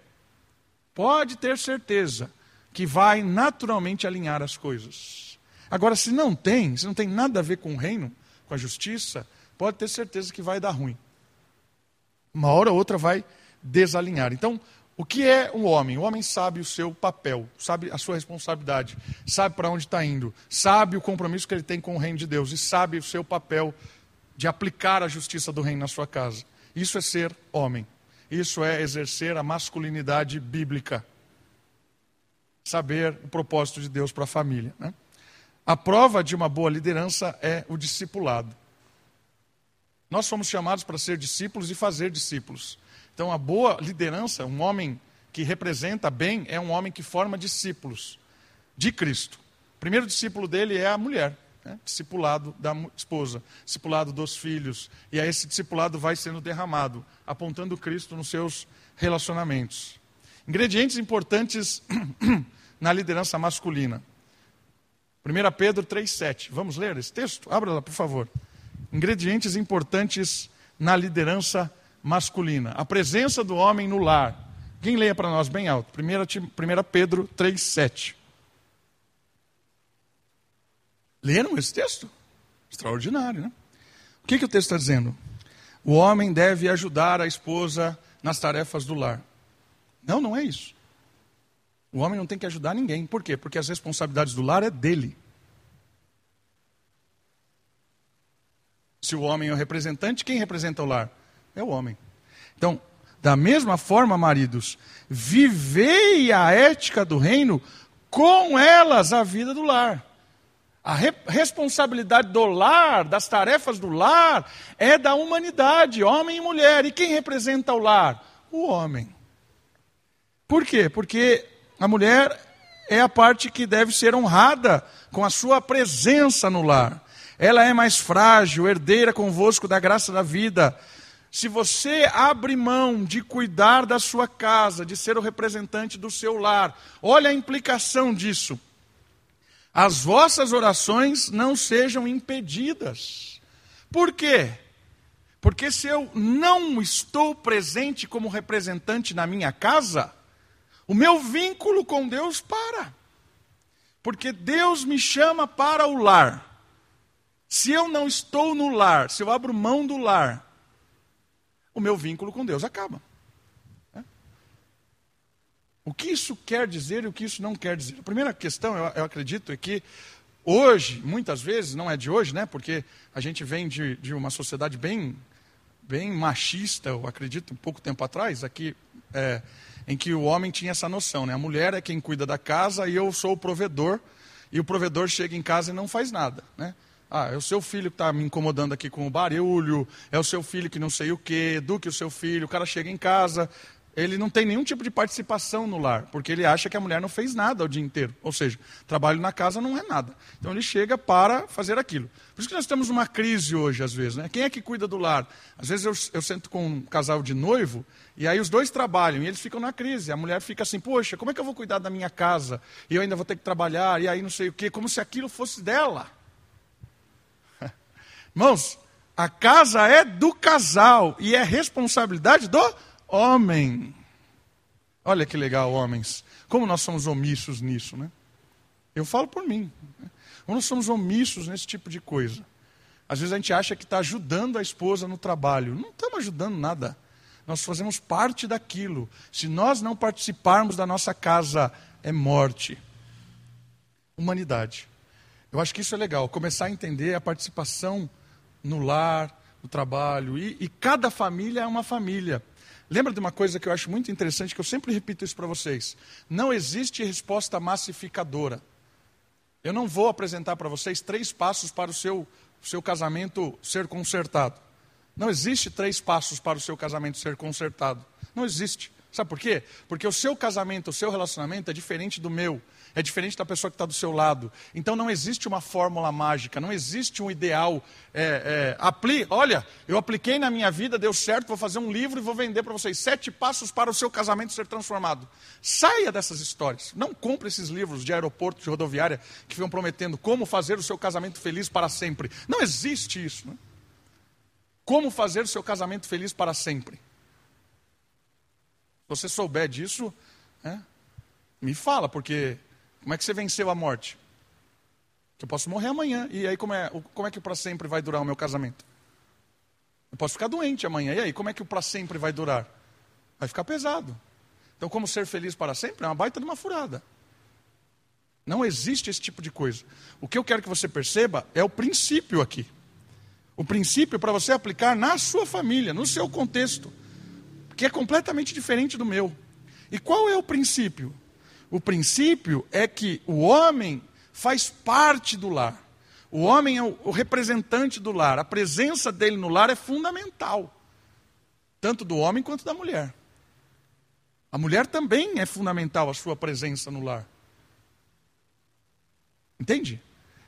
pode ter certeza que vai naturalmente alinhar as coisas. Agora, se não tem, se não tem nada a ver com o reino, com a justiça, pode ter certeza que vai dar ruim. Uma hora ou outra vai desalinhar. Então, o que é um homem? O homem sabe o seu papel, sabe a sua responsabilidade, sabe para onde está indo, sabe o compromisso que ele tem com o reino de Deus e sabe o seu papel de aplicar a justiça do reino na sua casa. Isso é ser homem. Isso é exercer a masculinidade bíblica. Saber o propósito de Deus para a família. Né? A prova de uma boa liderança é o discipulado. Nós somos chamados para ser discípulos e fazer discípulos. Então, a boa liderança, um homem que representa bem, é um homem que forma discípulos de Cristo. O primeiro discípulo dele é a mulher, né? discipulado da esposa, discipulado dos filhos. E aí esse discipulado vai sendo derramado, apontando Cristo nos seus relacionamentos. Ingredientes importantes na liderança masculina. 1 Pedro 3,7. Vamos ler esse texto? Abra lá, por favor ingredientes importantes na liderança masculina. A presença do homem no lar. Quem leia para nós bem alto? 1 Pedro 3,7. Leram esse texto? Extraordinário, né? O que, que o texto está dizendo? O homem deve ajudar a esposa nas tarefas do lar. Não, não é isso. O homem não tem que ajudar ninguém. Por quê? Porque as responsabilidades do lar é dele. Se o homem é o representante, quem representa o lar? É o homem. Então, da mesma forma, maridos, vivei a ética do reino com elas a vida do lar. A re responsabilidade do lar, das tarefas do lar, é da humanidade, homem e mulher. E quem representa o lar? O homem. Por quê? Porque a mulher é a parte que deve ser honrada com a sua presença no lar ela é mais frágil, herdeira convosco da graça da vida. Se você abre mão de cuidar da sua casa, de ser o representante do seu lar, olha a implicação disso. As vossas orações não sejam impedidas. Por quê? Porque se eu não estou presente como representante na minha casa, o meu vínculo com Deus para. Porque Deus me chama para o lar. Se eu não estou no lar, se eu abro mão do lar, o meu vínculo com Deus acaba. É? O que isso quer dizer e o que isso não quer dizer? A primeira questão, eu, acredito, é que hoje, muitas vezes, não é de hoje, né? Porque a gente vem de, de uma sociedade bem, bem machista, eu acredito, um pouco tempo atrás, aqui, é, em que o homem tinha essa noção, né? A mulher é quem cuida da casa e eu sou o provedor, e o provedor chega em casa e não faz nada, né? Ah, é o seu filho que está me incomodando aqui com o barulho, é o seu filho que não sei o quê, eduque o seu filho, o cara chega em casa, ele não tem nenhum tipo de participação no lar, porque ele acha que a mulher não fez nada o dia inteiro. Ou seja, trabalho na casa não é nada. Então ele chega para fazer aquilo. Por isso que nós temos uma crise hoje, às vezes. Né? Quem é que cuida do lar? Às vezes eu, eu sento com um casal de noivo, e aí os dois trabalham, e eles ficam na crise. A mulher fica assim, poxa, como é que eu vou cuidar da minha casa? E eu ainda vou ter que trabalhar, e aí não sei o quê, como se aquilo fosse dela. Irmãos, A casa é do casal e é responsabilidade do homem. Olha que legal, homens. Como nós somos omissos nisso, né? Eu falo por mim. Né? Como nós somos omissos nesse tipo de coisa. Às vezes a gente acha que está ajudando a esposa no trabalho. Não estamos ajudando nada. Nós fazemos parte daquilo. Se nós não participarmos da nossa casa, é morte. Humanidade. Eu acho que isso é legal. Começar a entender a participação no lar, no trabalho. E, e cada família é uma família. Lembra de uma coisa que eu acho muito interessante, que eu sempre repito isso para vocês. Não existe resposta massificadora. Eu não vou apresentar para vocês três passos para o seu, seu casamento ser consertado. Não existe três passos para o seu casamento ser consertado. Não existe. Sabe por quê? Porque o seu casamento, o seu relacionamento é diferente do meu, é diferente da pessoa que está do seu lado. Então não existe uma fórmula mágica, não existe um ideal. É, é, apli olha, eu apliquei na minha vida, deu certo, vou fazer um livro e vou vender para vocês. Sete passos para o seu casamento ser transformado. Saia dessas histórias. Não compre esses livros de aeroporto, de rodoviária, que ficam prometendo como fazer o seu casamento feliz para sempre. Não existe isso. Né? Como fazer o seu casamento feliz para sempre? Se você souber disso, né, me fala, porque como é que você venceu a morte? Eu posso morrer amanhã, e aí como é, como é que para sempre vai durar o meu casamento? Eu posso ficar doente amanhã, e aí como é que o para sempre vai durar? Vai ficar pesado. Então, como ser feliz para sempre é uma baita de uma furada. Não existe esse tipo de coisa. O que eu quero que você perceba é o princípio aqui. O princípio para você aplicar na sua família, no seu contexto, que é completamente diferente do meu. E qual é o princípio? O princípio é que o homem faz parte do lar. O homem é o representante do lar. A presença dele no lar é fundamental, tanto do homem quanto da mulher. A mulher também é fundamental a sua presença no lar. Entende?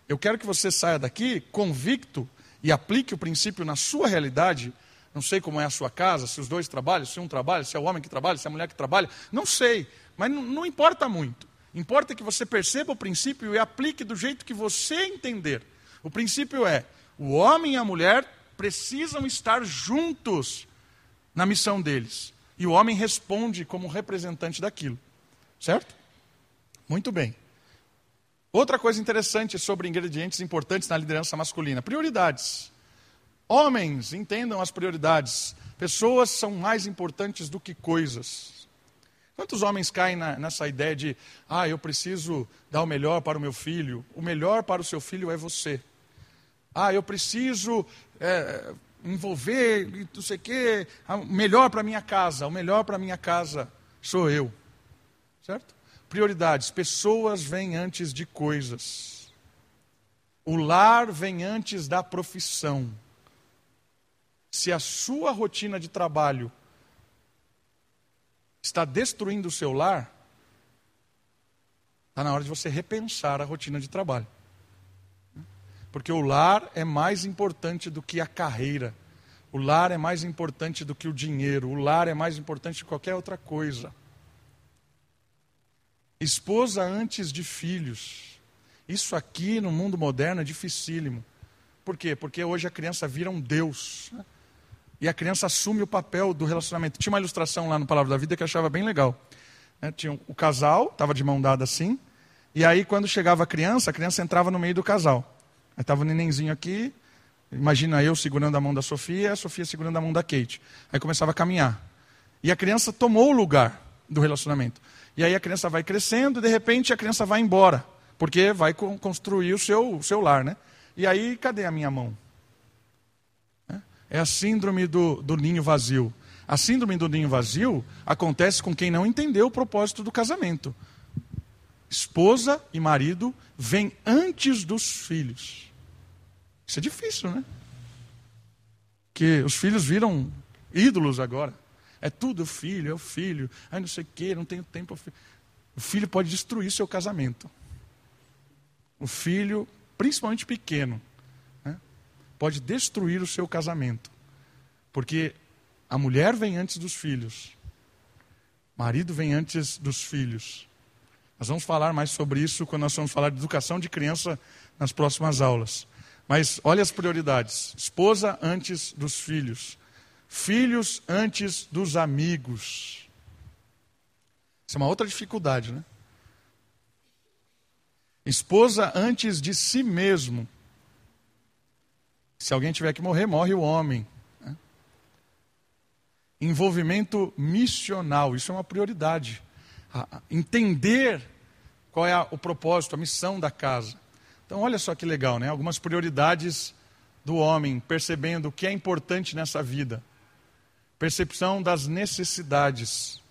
Eu quero que você saia daqui convicto e aplique o princípio na sua realidade, não sei como é a sua casa, se os dois trabalham, se um trabalha, se é o homem que trabalha, se é a mulher que trabalha, não sei, mas não, não importa muito. Importa que você perceba o princípio e aplique do jeito que você entender. O princípio é: o homem e a mulher precisam estar juntos na missão deles. E o homem responde como representante daquilo. Certo? Muito bem. Outra coisa interessante sobre ingredientes importantes na liderança masculina: prioridades. Homens, entendam as prioridades. Pessoas são mais importantes do que coisas. Quantos homens caem na, nessa ideia de, ah, eu preciso dar o melhor para o meu filho? O melhor para o seu filho é você. Ah, eu preciso é, envolver, não sei o quê, o melhor para minha casa. O melhor para minha casa sou eu. Certo? Prioridades. Pessoas vêm antes de coisas. O lar vem antes da profissão. Se a sua rotina de trabalho está destruindo o seu lar, está na hora de você repensar a rotina de trabalho. Porque o lar é mais importante do que a carreira. O lar é mais importante do que o dinheiro. O lar é mais importante que qualquer outra coisa. Esposa antes de filhos. Isso aqui no mundo moderno é dificílimo. Por quê? Porque hoje a criança vira um Deus. E a criança assume o papel do relacionamento. Tinha uma ilustração lá no Palavra da Vida que eu achava bem legal. Né? Tinha o casal, estava de mão dada assim. E aí, quando chegava a criança, a criança entrava no meio do casal. Aí estava o nenenzinho aqui. Imagina eu segurando a mão da Sofia, a Sofia segurando a mão da Kate. Aí começava a caminhar. E a criança tomou o lugar do relacionamento. E aí a criança vai crescendo e de repente a criança vai embora, porque vai construir o seu, o seu lar, né? E aí, cadê a minha mão? É a síndrome do, do ninho vazio. A síndrome do ninho vazio acontece com quem não entendeu o propósito do casamento. Esposa e marido vêm antes dos filhos. Isso é difícil, né? Que os filhos viram ídolos agora. É tudo filho, é o filho. Ai, não sei o quê, não tenho tempo. O filho pode destruir seu casamento. O filho, principalmente pequeno, pode destruir o seu casamento. Porque a mulher vem antes dos filhos. Marido vem antes dos filhos. Nós vamos falar mais sobre isso quando nós vamos falar de educação de criança nas próximas aulas. Mas olha as prioridades: esposa antes dos filhos, filhos antes dos amigos. Isso é uma outra dificuldade, né? Esposa antes de si mesmo. Se alguém tiver que morrer, morre o homem. Né? Envolvimento missional, isso é uma prioridade. Entender qual é o propósito, a missão da casa. Então, olha só que legal, né? Algumas prioridades do homem, percebendo o que é importante nessa vida. Percepção das necessidades.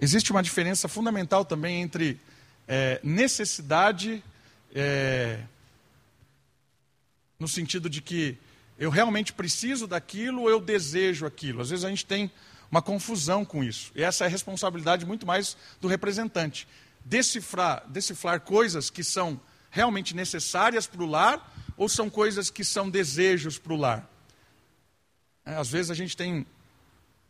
Existe uma diferença fundamental também entre é, necessidade, é, no sentido de que eu realmente preciso daquilo ou eu desejo aquilo. Às vezes a gente tem uma confusão com isso. E essa é a responsabilidade muito mais do representante. Decifrar, decifrar coisas que são realmente necessárias para o lar ou são coisas que são desejos para o lar. É, às vezes a gente tem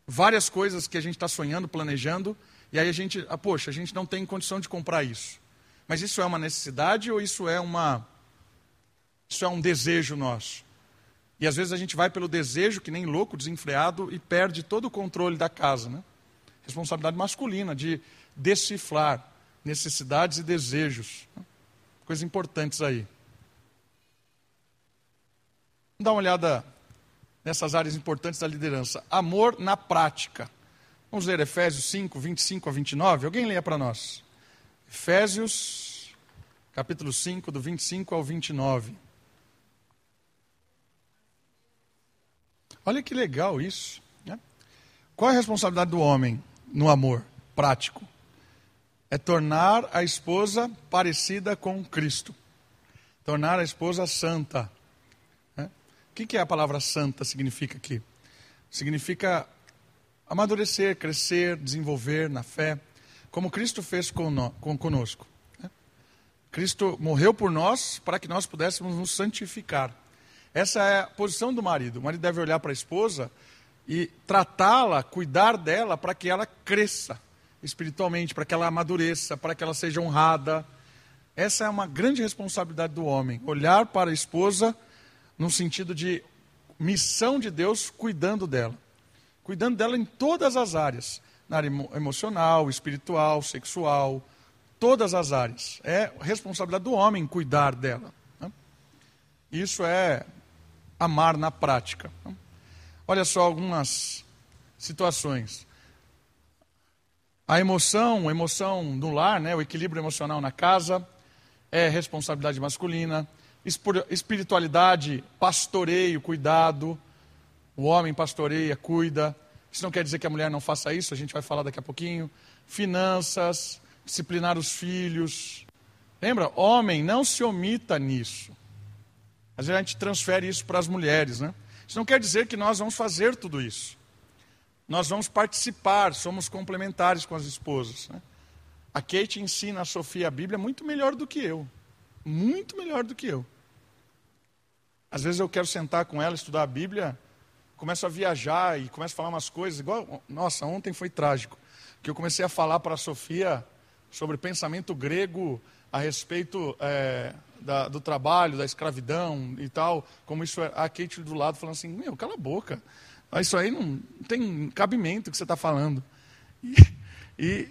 várias coisas que a gente está sonhando, planejando, e aí a gente, ah, poxa, a gente não tem condição de comprar isso. Mas isso é uma necessidade ou isso é uma isso é um desejo nosso? E às vezes a gente vai pelo desejo, que nem louco, desenfreado, e perde todo o controle da casa. Né? Responsabilidade masculina de decifrar necessidades e desejos. Né? Coisas importantes aí. Dar uma olhada nessas áreas importantes da liderança. Amor na prática. Vamos ler Efésios 5, 25 a 29. Alguém leia para nós. Efésios, capítulo 5, do 25 ao 29. Olha que legal isso. Né? Qual é a responsabilidade do homem no amor prático? É tornar a esposa parecida com Cristo. Tornar a esposa santa. Né? O que, que a palavra santa significa aqui? Significa amadurecer, crescer, desenvolver na fé, como Cristo fez conosco. Né? Cristo morreu por nós para que nós pudéssemos nos santificar. Essa é a posição do marido. O marido deve olhar para a esposa e tratá-la, cuidar dela para que ela cresça espiritualmente, para que ela amadureça, para que ela seja honrada. Essa é uma grande responsabilidade do homem, olhar para a esposa no sentido de missão de Deus cuidando dela cuidando dela em todas as áreas, na área emocional, espiritual, sexual, todas as áreas. É responsabilidade do homem cuidar dela. Né? Isso é amar na prática. Olha só algumas situações. A emoção, a emoção no lar, né, o equilíbrio emocional na casa, é responsabilidade masculina. Espiritualidade, pastoreio, cuidado, o homem pastoreia, cuida. Isso não quer dizer que a mulher não faça isso, a gente vai falar daqui a pouquinho. Finanças, disciplinar os filhos. Lembra? Homem, não se omita nisso. Às vezes a gente transfere isso para as mulheres, né? Isso não quer dizer que nós vamos fazer tudo isso. Nós vamos participar, somos complementares com as esposas. Né? A Kate ensina a Sofia a Bíblia muito melhor do que eu. Muito melhor do que eu. Às vezes eu quero sentar com ela, estudar a Bíblia, começo a viajar e começo a falar umas coisas, igual, nossa, ontem foi trágico, que eu comecei a falar para a Sofia sobre pensamento grego a respeito é, da, do trabalho, da escravidão e tal, como isso é, a Kate do lado falando assim, meu, cala a boca, isso aí não tem cabimento que você está falando. E, e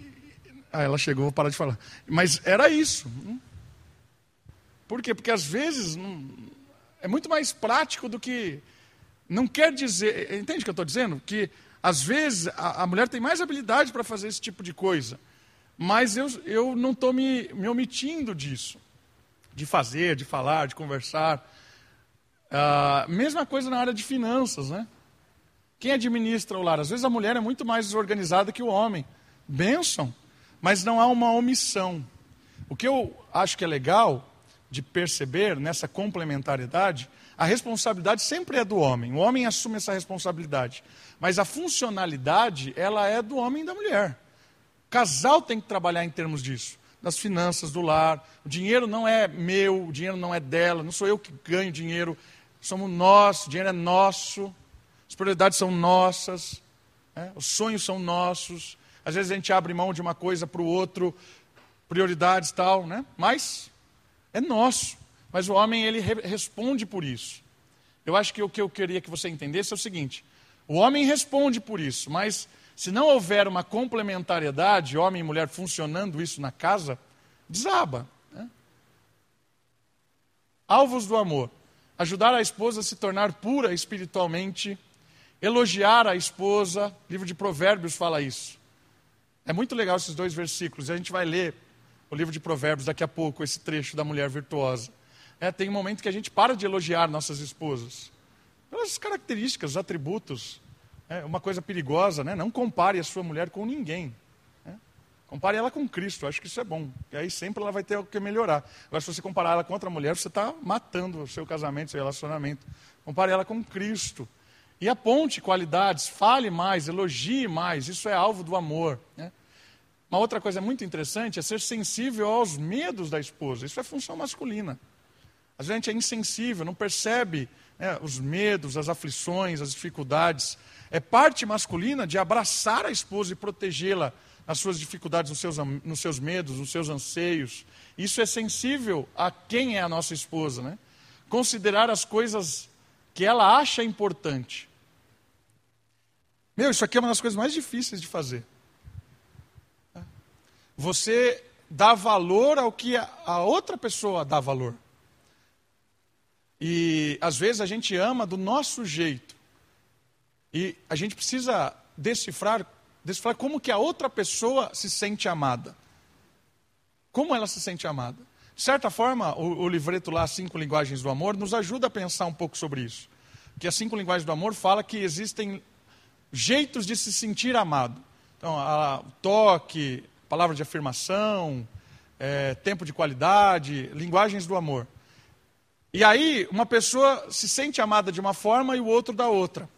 aí ela chegou, vou parar de falar. Mas era isso. Por quê? Porque às vezes não, é muito mais prático do que não quer dizer, entende o que eu estou dizendo? Que às vezes a, a mulher tem mais habilidade para fazer esse tipo de coisa, mas eu, eu não estou me, me omitindo disso, de fazer, de falar, de conversar. Ah, mesma coisa na área de finanças, né? Quem administra o lar? Às vezes a mulher é muito mais desorganizada que o homem. Bênção, mas não há uma omissão. O que eu acho que é legal de perceber nessa complementariedade a responsabilidade sempre é do homem. O homem assume essa responsabilidade. Mas a funcionalidade, ela é do homem e da mulher. O casal tem que trabalhar em termos disso. Das finanças, do lar. O dinheiro não é meu, o dinheiro não é dela. Não sou eu que ganho dinheiro. Somos nós, o dinheiro é nosso. As prioridades são nossas. Né? Os sonhos são nossos. Às vezes a gente abre mão de uma coisa para o outro. Prioridades tal, né? Mas é nosso. Mas o homem, ele re responde por isso. Eu acho que o que eu queria que você entendesse é o seguinte: o homem responde por isso, mas se não houver uma complementariedade, homem e mulher funcionando isso na casa, desaba. Né? Alvos do amor: ajudar a esposa a se tornar pura espiritualmente, elogiar a esposa. O livro de Provérbios fala isso. É muito legal esses dois versículos, a gente vai ler o livro de Provérbios daqui a pouco, esse trecho da mulher virtuosa. É, tem um momento que a gente para de elogiar nossas esposas. Pelas características, os atributos. É uma coisa perigosa, né? Não compare a sua mulher com ninguém. Né? Compare ela com Cristo, acho que isso é bom. E aí sempre ela vai ter o que melhorar. Agora, se você comparar ela com outra mulher, você está matando o seu casamento, seu relacionamento. Compare ela com Cristo. E aponte qualidades, fale mais, elogie mais, isso é alvo do amor. Né? Uma outra coisa muito interessante é ser sensível aos medos da esposa, isso é função masculina. A gente é insensível, não percebe né, os medos, as aflições, as dificuldades. É parte masculina de abraçar a esposa e protegê-la nas suas dificuldades, nos seus, nos seus medos, nos seus anseios. Isso é sensível a quem é a nossa esposa, né? Considerar as coisas que ela acha importante. Meu, isso aqui é uma das coisas mais difíceis de fazer. Você dá valor ao que a outra pessoa dá valor. E às vezes a gente ama do nosso jeito. E a gente precisa decifrar, decifrar como que a outra pessoa se sente amada. Como ela se sente amada. De certa forma, o, o livreto lá, Cinco Linguagens do Amor, nos ajuda a pensar um pouco sobre isso. Que as Cinco Linguagens do Amor fala que existem jeitos de se sentir amado. Então, a, toque, palavra de afirmação, é, tempo de qualidade, linguagens do amor. E aí, uma pessoa se sente amada de uma forma e o outro da outra.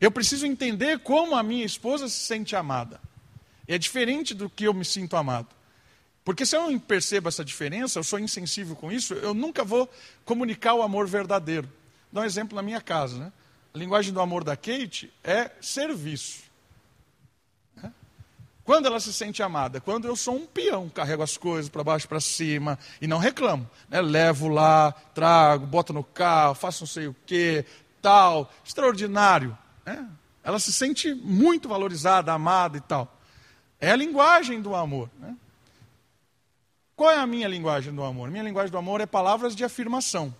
Eu preciso entender como a minha esposa se sente amada. É diferente do que eu me sinto amado. Porque se eu não percebo essa diferença, eu sou insensível com isso, eu nunca vou comunicar o amor verdadeiro. Vou dar um exemplo na minha casa. Né? A linguagem do amor da Kate é serviço. Quando ela se sente amada? Quando eu sou um peão, carrego as coisas para baixo para cima e não reclamo. Né? Levo lá, trago, boto no carro, faço não sei o que, tal. Extraordinário. Né? Ela se sente muito valorizada, amada e tal. É a linguagem do amor. Né? Qual é a minha linguagem do amor? Minha linguagem do amor é palavras de afirmação.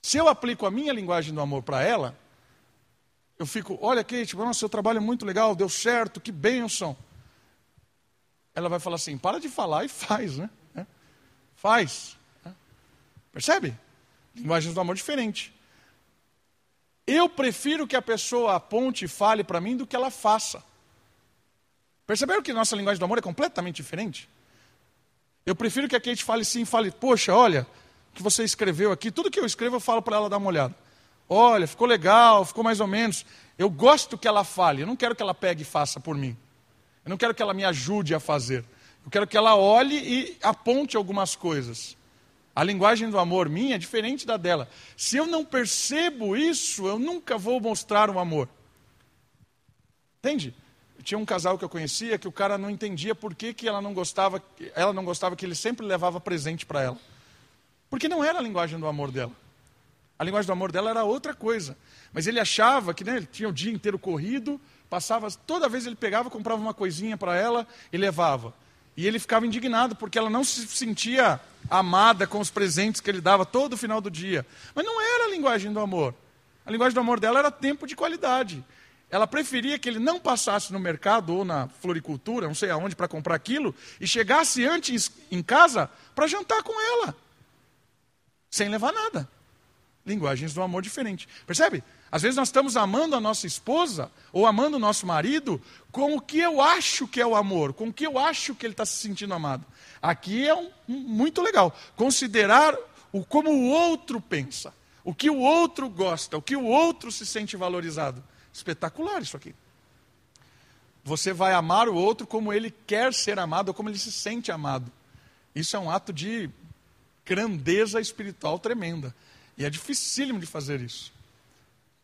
Se eu aplico a minha linguagem do amor para ela, eu fico, olha Kate, nossa, seu trabalho é muito legal, deu certo, que bênção. Ela vai falar assim, para de falar e faz, né? É. Faz. É. Percebe? Linguagens do amor diferente. Eu prefiro que a pessoa aponte e fale para mim do que ela faça. Perceberam que nossa linguagem do amor é completamente diferente? Eu prefiro que a Kate fale sim, fale, poxa, olha, o que você escreveu aqui, tudo que eu escrevo eu falo para ela dar uma olhada. Olha, ficou legal, ficou mais ou menos. Eu gosto que ela fale, eu não quero que ela pegue e faça por mim. Eu não quero que ela me ajude a fazer. Eu quero que ela olhe e aponte algumas coisas. A linguagem do amor minha é diferente da dela. Se eu não percebo isso, eu nunca vou mostrar um amor. Entende? Tinha um casal que eu conhecia que o cara não entendia por que, que ela não gostava, ela não gostava que ele sempre levava presente para ela. Porque não era a linguagem do amor dela. A linguagem do amor dela era outra coisa. Mas ele achava que né, ele tinha o dia inteiro corrido, passava, toda vez ele pegava, comprava uma coisinha para ela e levava. E ele ficava indignado porque ela não se sentia amada com os presentes que ele dava todo final do dia. Mas não era a linguagem do amor. A linguagem do amor dela era tempo de qualidade. Ela preferia que ele não passasse no mercado ou na floricultura, não sei aonde, para comprar aquilo, e chegasse antes em casa para jantar com ela, sem levar nada linguagens do amor diferente. Percebe? Às vezes nós estamos amando a nossa esposa ou amando o nosso marido com o que eu acho que é o amor, com o que eu acho que ele está se sentindo amado. Aqui é um, um, muito legal. Considerar o como o outro pensa, o que o outro gosta, o que o outro se sente valorizado. Espetacular isso aqui. Você vai amar o outro como ele quer ser amado ou como ele se sente amado. Isso é um ato de grandeza espiritual tremenda. E é dificílimo de fazer isso.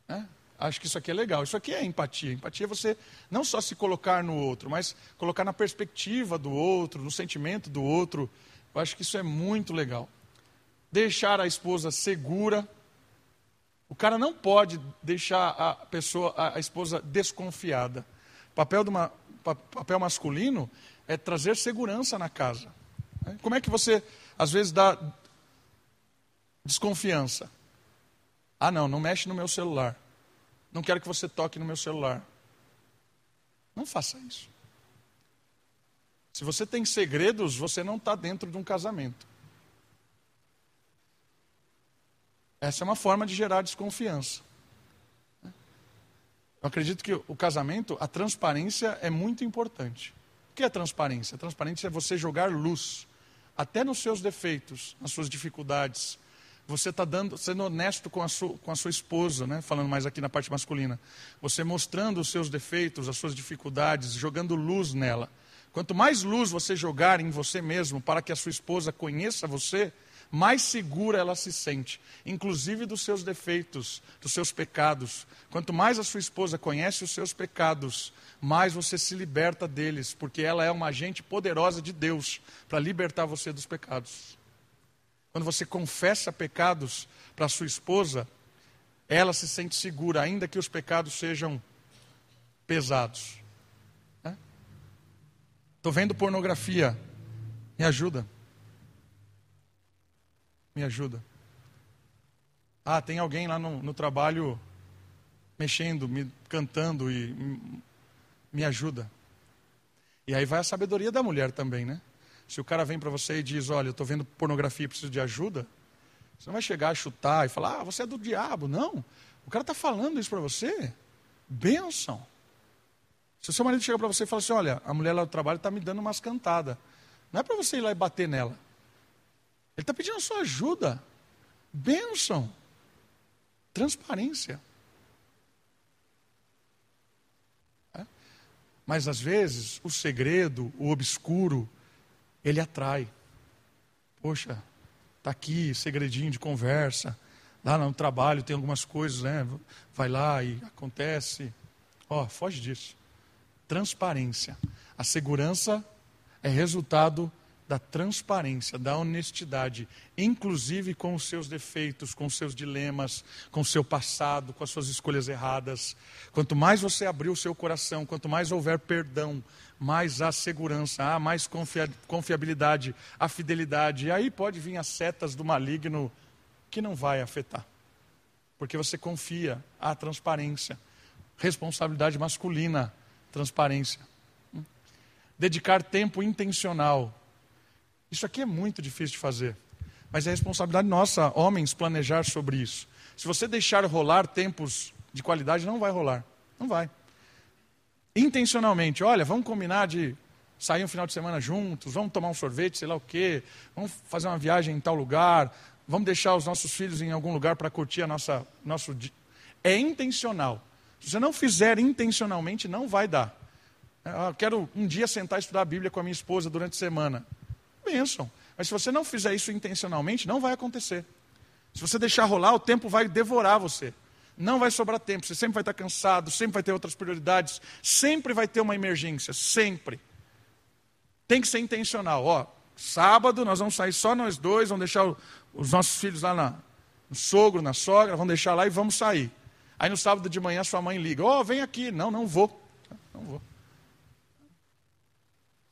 É? Acho que isso aqui é legal. Isso aqui é empatia. Empatia é você não só se colocar no outro, mas colocar na perspectiva do outro, no sentimento do outro. Eu acho que isso é muito legal. Deixar a esposa segura. O cara não pode deixar a pessoa, a, esposa desconfiada. O papel, uma, papel masculino é trazer segurança na casa. Como é que você, às vezes, dá desconfiança? Ah, não, não mexe no meu celular. Não quero que você toque no meu celular. Não faça isso. Se você tem segredos, você não está dentro de um casamento. Essa é uma forma de gerar desconfiança. Eu acredito que o casamento, a transparência é muito importante. O que é transparência? A transparência é você jogar luz, até nos seus defeitos, nas suas dificuldades. Você está dando, sendo honesto com a, sua, com a sua esposa, né? falando mais aqui na parte masculina. Você mostrando os seus defeitos, as suas dificuldades, jogando luz nela. Quanto mais luz você jogar em você mesmo para que a sua esposa conheça você, mais segura ela se sente, inclusive dos seus defeitos, dos seus pecados. Quanto mais a sua esposa conhece os seus pecados, mais você se liberta deles, porque ela é uma agente poderosa de Deus para libertar você dos pecados. Quando você confessa pecados para sua esposa, ela se sente segura, ainda que os pecados sejam pesados. Estou vendo pornografia. Me ajuda. Me ajuda. Ah, tem alguém lá no, no trabalho mexendo, me cantando e me ajuda. E aí vai a sabedoria da mulher também, né? Se o cara vem para você e diz, olha, eu estou vendo pornografia e preciso de ajuda, você não vai chegar a chutar e falar, ah, você é do diabo. Não. O cara está falando isso para você. Bênção. Se o seu marido chega para você e fala assim: olha, a mulher lá do trabalho está me dando umas cantadas. Não é para você ir lá e bater nela. Ele está pedindo a sua ajuda. Bênção. Transparência. É? Mas às vezes o segredo, o obscuro, ele atrai. Poxa, está aqui, segredinho de conversa. Lá no trabalho tem algumas coisas, né? Vai lá e acontece. Ó, oh, foge disso transparência. A segurança é resultado da transparência, da honestidade, inclusive com os seus defeitos, com os seus dilemas, com o seu passado, com as suas escolhas erradas. Quanto mais você abrir o seu coração, quanto mais houver perdão, mais há segurança, há mais confiabilidade, a fidelidade. E aí pode vir as setas do maligno que não vai afetar. Porque você confia, há transparência, responsabilidade masculina transparência. Dedicar tempo intencional. Isso aqui é muito difícil de fazer. Mas é responsabilidade nossa, homens, planejar sobre isso. Se você deixar rolar tempos de qualidade, não vai rolar. Não vai. Intencionalmente, olha, vamos combinar de sair um final de semana juntos, vamos tomar um sorvete, sei lá o quê, vamos fazer uma viagem em tal lugar, vamos deixar os nossos filhos em algum lugar para curtir a nossa nosso é intencional. Se você não fizer intencionalmente, não vai dar. Eu quero um dia sentar e estudar a Bíblia com a minha esposa durante a semana. Bênção. Mas se você não fizer isso intencionalmente, não vai acontecer. Se você deixar rolar, o tempo vai devorar você. Não vai sobrar tempo, você sempre vai estar cansado, sempre vai ter outras prioridades, sempre vai ter uma emergência, sempre. Tem que ser intencional. Ó, sábado nós vamos sair só nós dois, vamos deixar os nossos filhos lá na, no sogro, na sogra, vamos deixar lá e vamos sair. Aí no sábado de manhã sua mãe liga: Ó, oh, vem aqui. Não, não vou. Não vou.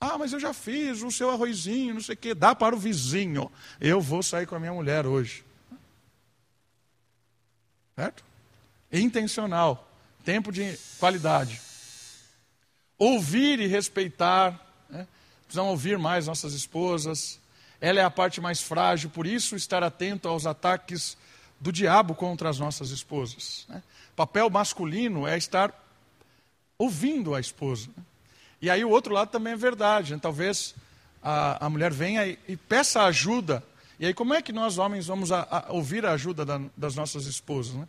Ah, mas eu já fiz o seu arrozinho, não sei o quê. Dá para o vizinho. Eu vou sair com a minha mulher hoje. Certo? Intencional. Tempo de qualidade. Ouvir e respeitar. Né? Precisamos ouvir mais nossas esposas. Ela é a parte mais frágil, por isso estar atento aos ataques do diabo contra as nossas esposas. Né? Papel masculino é estar ouvindo a esposa. Né? E aí o outro lado também é verdade. Né? Talvez a, a mulher venha e, e, peça ajuda. E aí como é que nós homens vamos a, a ouvir a ajuda da, das nossas esposas? Né?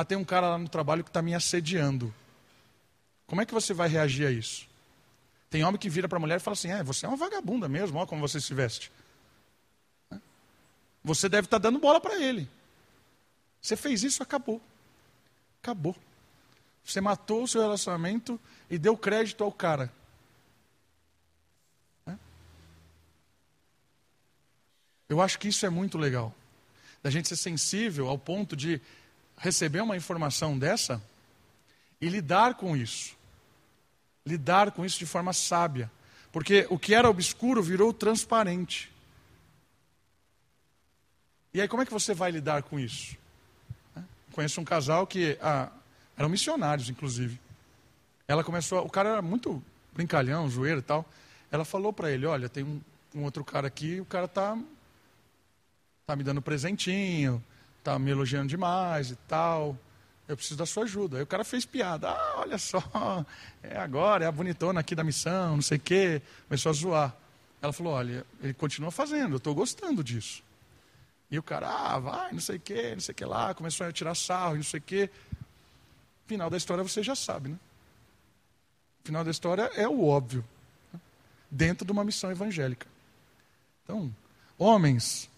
Ah, tem um cara lá no trabalho que está me assediando. Como é que você vai reagir a isso? Tem homem que vira para a mulher e fala assim: é, você é uma vagabunda mesmo, olha como você se veste. Você deve estar tá dando bola para ele. Você fez isso, acabou. Acabou. Você matou o seu relacionamento e deu crédito ao cara. Eu acho que isso é muito legal. Da gente ser sensível ao ponto de receber uma informação dessa e lidar com isso. Lidar com isso de forma sábia. Porque o que era obscuro virou transparente. E aí, como é que você vai lidar com isso? Conheço um casal que ah, eram missionários, inclusive. Ela começou, o cara era muito brincalhão, zoeiro e tal. Ela falou para ele: Olha, tem um, um, outro cara aqui, o cara tá, tá me dando presentinho, tá me elogiando demais e tal. Eu preciso da sua ajuda. Aí o cara fez piada. Ah, olha só, é agora, é a bonitona aqui da missão, não sei o quê. Começou a zoar. Ela falou: Olha, ele continua fazendo, eu estou gostando disso. E o cara, ah, vai, não sei o quê, não sei o que lá, começou a tirar sarro, não sei o quê. Final da história você já sabe, né? Final da história é o óbvio, né? dentro de uma missão evangélica. Então, homens,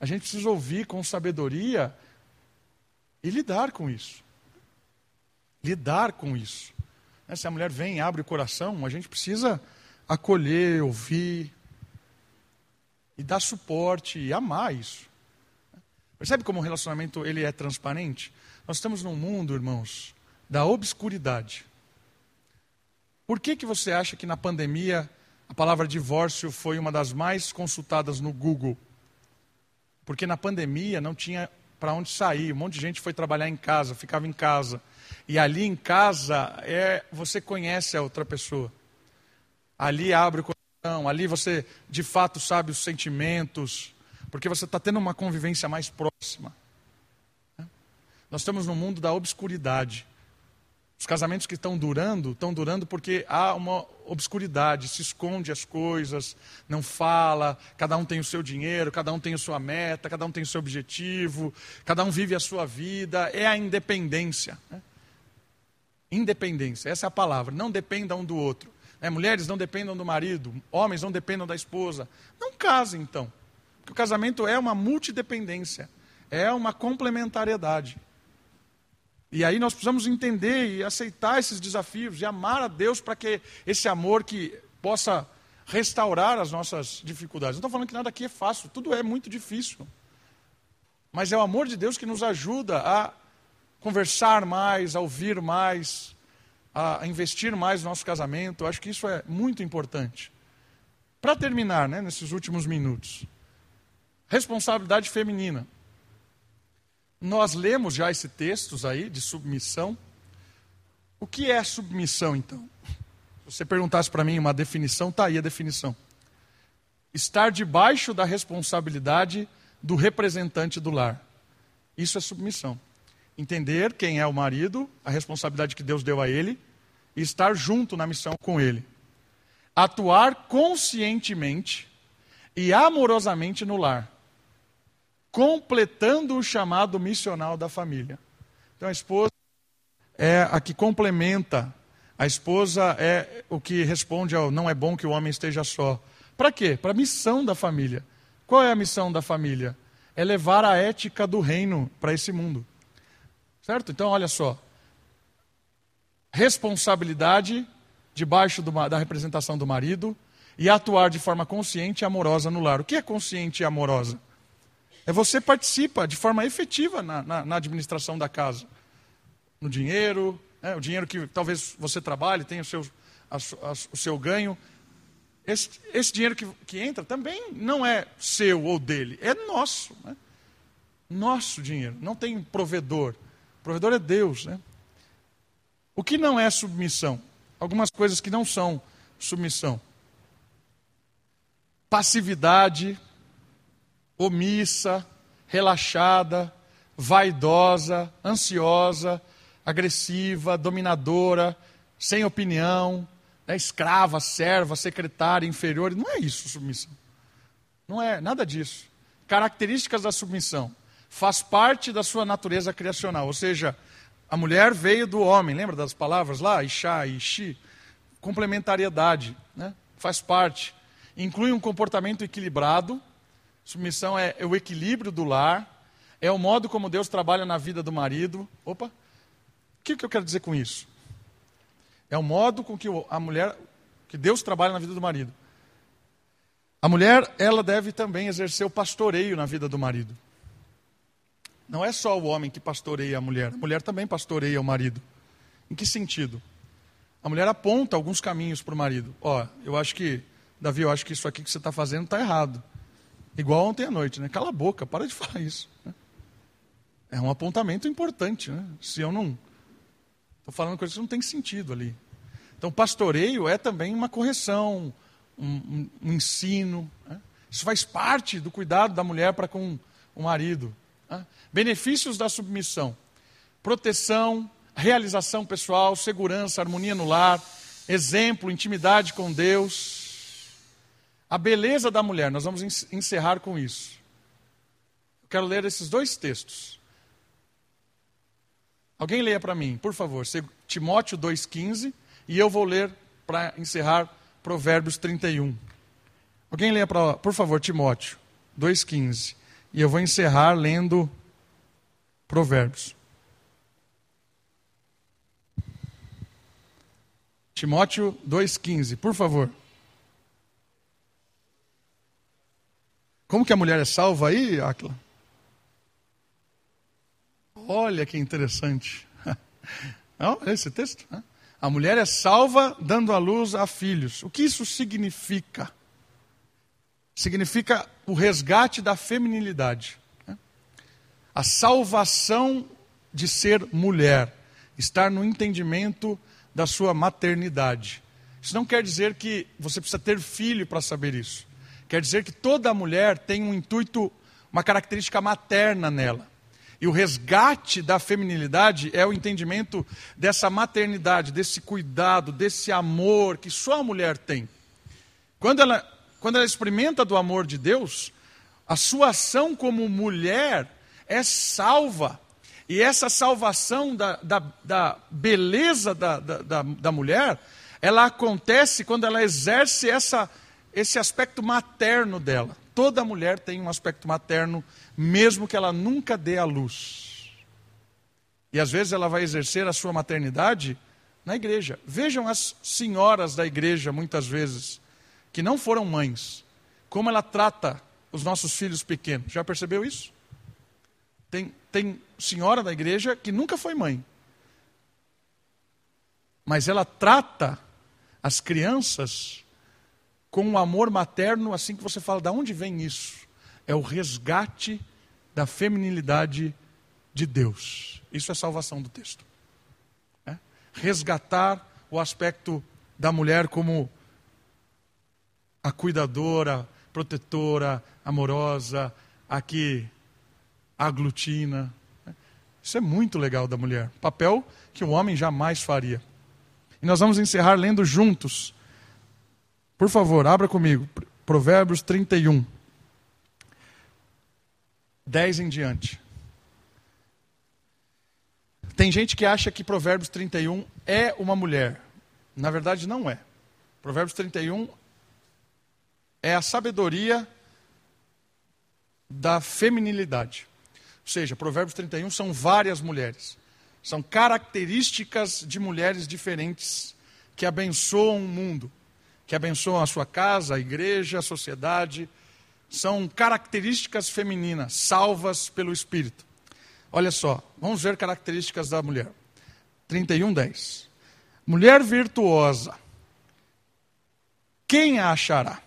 a gente precisa ouvir com sabedoria e lidar com isso. Lidar com isso. Né? Se a mulher vem e abre o coração, a gente precisa acolher, ouvir e dar suporte e amar isso. Percebe como o relacionamento ele é transparente? Nós estamos num mundo, irmãos, da obscuridade. Por que, que você acha que na pandemia a palavra divórcio foi uma das mais consultadas no Google? Porque na pandemia não tinha para onde sair, um monte de gente foi trabalhar em casa, ficava em casa. E ali em casa é você conhece a outra pessoa. Ali abre o coração, ali você de fato sabe os sentimentos, porque você está tendo uma convivência mais próxima. Nós estamos no mundo da obscuridade. Os casamentos que estão durando, estão durando porque há uma obscuridade, se esconde as coisas, não fala, cada um tem o seu dinheiro, cada um tem a sua meta, cada um tem o seu objetivo, cada um vive a sua vida, é a independência. Né? Independência, essa é a palavra, não dependa um do outro. Né? Mulheres não dependam do marido, homens não dependam da esposa. Não casem então. Porque o casamento é uma multidependência, é uma complementariedade. E aí nós precisamos entender e aceitar esses desafios e amar a Deus para que esse amor que possa restaurar as nossas dificuldades. Não estou falando que nada aqui é fácil, tudo é muito difícil. Mas é o amor de Deus que nos ajuda a conversar mais, a ouvir mais, a investir mais no nosso casamento. Eu acho que isso é muito importante. Para terminar, né, nesses últimos minutos, Responsabilidade feminina. Nós lemos já esses textos aí de submissão. O que é submissão, então? Se você perguntasse para mim uma definição, está aí a definição. Estar debaixo da responsabilidade do representante do lar. Isso é submissão. Entender quem é o marido, a responsabilidade que Deus deu a ele, e estar junto na missão com ele. Atuar conscientemente e amorosamente no lar completando o chamado missional da família. Então a esposa é a que complementa, a esposa é o que responde ao não é bom que o homem esteja só. Para quê? Para a missão da família. Qual é a missão da família? É levar a ética do reino para esse mundo. Certo? Então, olha só. Responsabilidade debaixo do, da representação do marido e atuar de forma consciente e amorosa no lar. O que é consciente e amorosa? É você participa de forma efetiva na, na, na administração da casa. No dinheiro, né, o dinheiro que talvez você trabalhe, tenha o seu, a, a, o seu ganho. Esse, esse dinheiro que, que, entra também não é seu ou dele, é nosso. Né? Nosso dinheiro, não tem provedor. O provedor é Deus. Né? O que não é submissão? Algumas coisas que não são submissão. Passividade, omissa, relaxada, vaidosa, ansiosa, agressiva, dominadora, sem opinião, né, escrava, serva, secretária, inferior. Não é isso submissão. Não é nada disso. Características da submissão. Faz parte da sua natureza criacional. Ou seja, a mulher veio do homem. Lembra das palavras lá? Ixá, Ixi. Complementariedade. Né? Faz parte. Inclui um comportamento equilibrado, Submissão é, o equilíbrio do lar, é o modo como Deus trabalha na vida do marido. Opa! O que, que eu quero dizer com isso? É o modo com que a mulher, que Deus trabalha na vida do marido. A mulher, ela deve também exercer o pastoreio na vida do marido. Não é só o homem que pastoreia a mulher, a mulher também pastoreia o marido. Em que sentido? A mulher aponta alguns caminhos para o marido. Ó, eu acho que, Davi, eu acho que isso aqui que você está fazendo está errado. Igual ontem à noite, né? Cala a boca, para de falar isso. Né? É um apontamento importante, né? Se eu não. Estou falando coisas que não tem sentido ali. Então, pastoreio é também uma correção, um, um, um ensino. Né? Isso faz parte do cuidado da mulher para com o marido. Né? Benefícios da submissão: proteção, realização pessoal, segurança, harmonia no lar, exemplo, intimidade com Deus. A beleza da mulher, nós vamos encerrar com isso. Eu quero ler esses dois textos. Alguém leia para mim, por favor, Timóteo 2,15, e eu vou ler para encerrar Provérbios 31. Alguém leia, pra, por favor, Timóteo 2,15. E eu vou encerrar lendo Provérbios. Timóteo 2,15, por favor. Como que a mulher é salva aí, Aquila? Olha que interessante. Não, esse texto. Né? A mulher é salva dando à luz a filhos. O que isso significa? Significa o resgate da feminilidade. Né? A salvação de ser mulher. Estar no entendimento da sua maternidade. Isso não quer dizer que você precisa ter filho para saber isso. Quer dizer que toda mulher tem um intuito, uma característica materna nela. E o resgate da feminilidade é o entendimento dessa maternidade, desse cuidado, desse amor que só a mulher tem. Quando ela, quando ela experimenta do amor de Deus, a sua ação como mulher é salva e essa salvação da, da, da beleza da, da, da, mulher, ela acontece quando ela exerce essa, esse aspecto materno dela. Toda mulher tem um aspecto materno, mesmo que ela nunca dê à luz. E às vezes ela vai exercer a sua maternidade na igreja. Vejam as senhoras da igreja, muitas vezes, que não foram mães, como ela trata os nossos filhos pequenos. Já percebeu isso? Tem, tem senhora da igreja que nunca foi mãe. Mas ela trata as crianças com um amor materno, assim que você fala, de onde vem isso? É o resgate da feminilidade de Deus. Isso é salvação do texto. É? Resgatar o aspecto da mulher como a cuidadora, protetora, amorosa, a que aglutina. Isso é muito legal da mulher. Papel que o homem jamais faria. E nós vamos encerrar lendo juntos. Por favor, abra comigo. Provérbios 31. 10 em diante. Tem gente que acha que Provérbios 31 é uma mulher. Na verdade, não é. Provérbios 31 é a sabedoria da feminilidade. Ou seja, Provérbios 31 são várias mulheres. São características de mulheres diferentes que abençoam o mundo, que abençoam a sua casa, a igreja, a sociedade. São características femininas, salvas pelo Espírito. Olha só, vamos ver características da mulher. 31, 10. Mulher virtuosa. Quem a achará?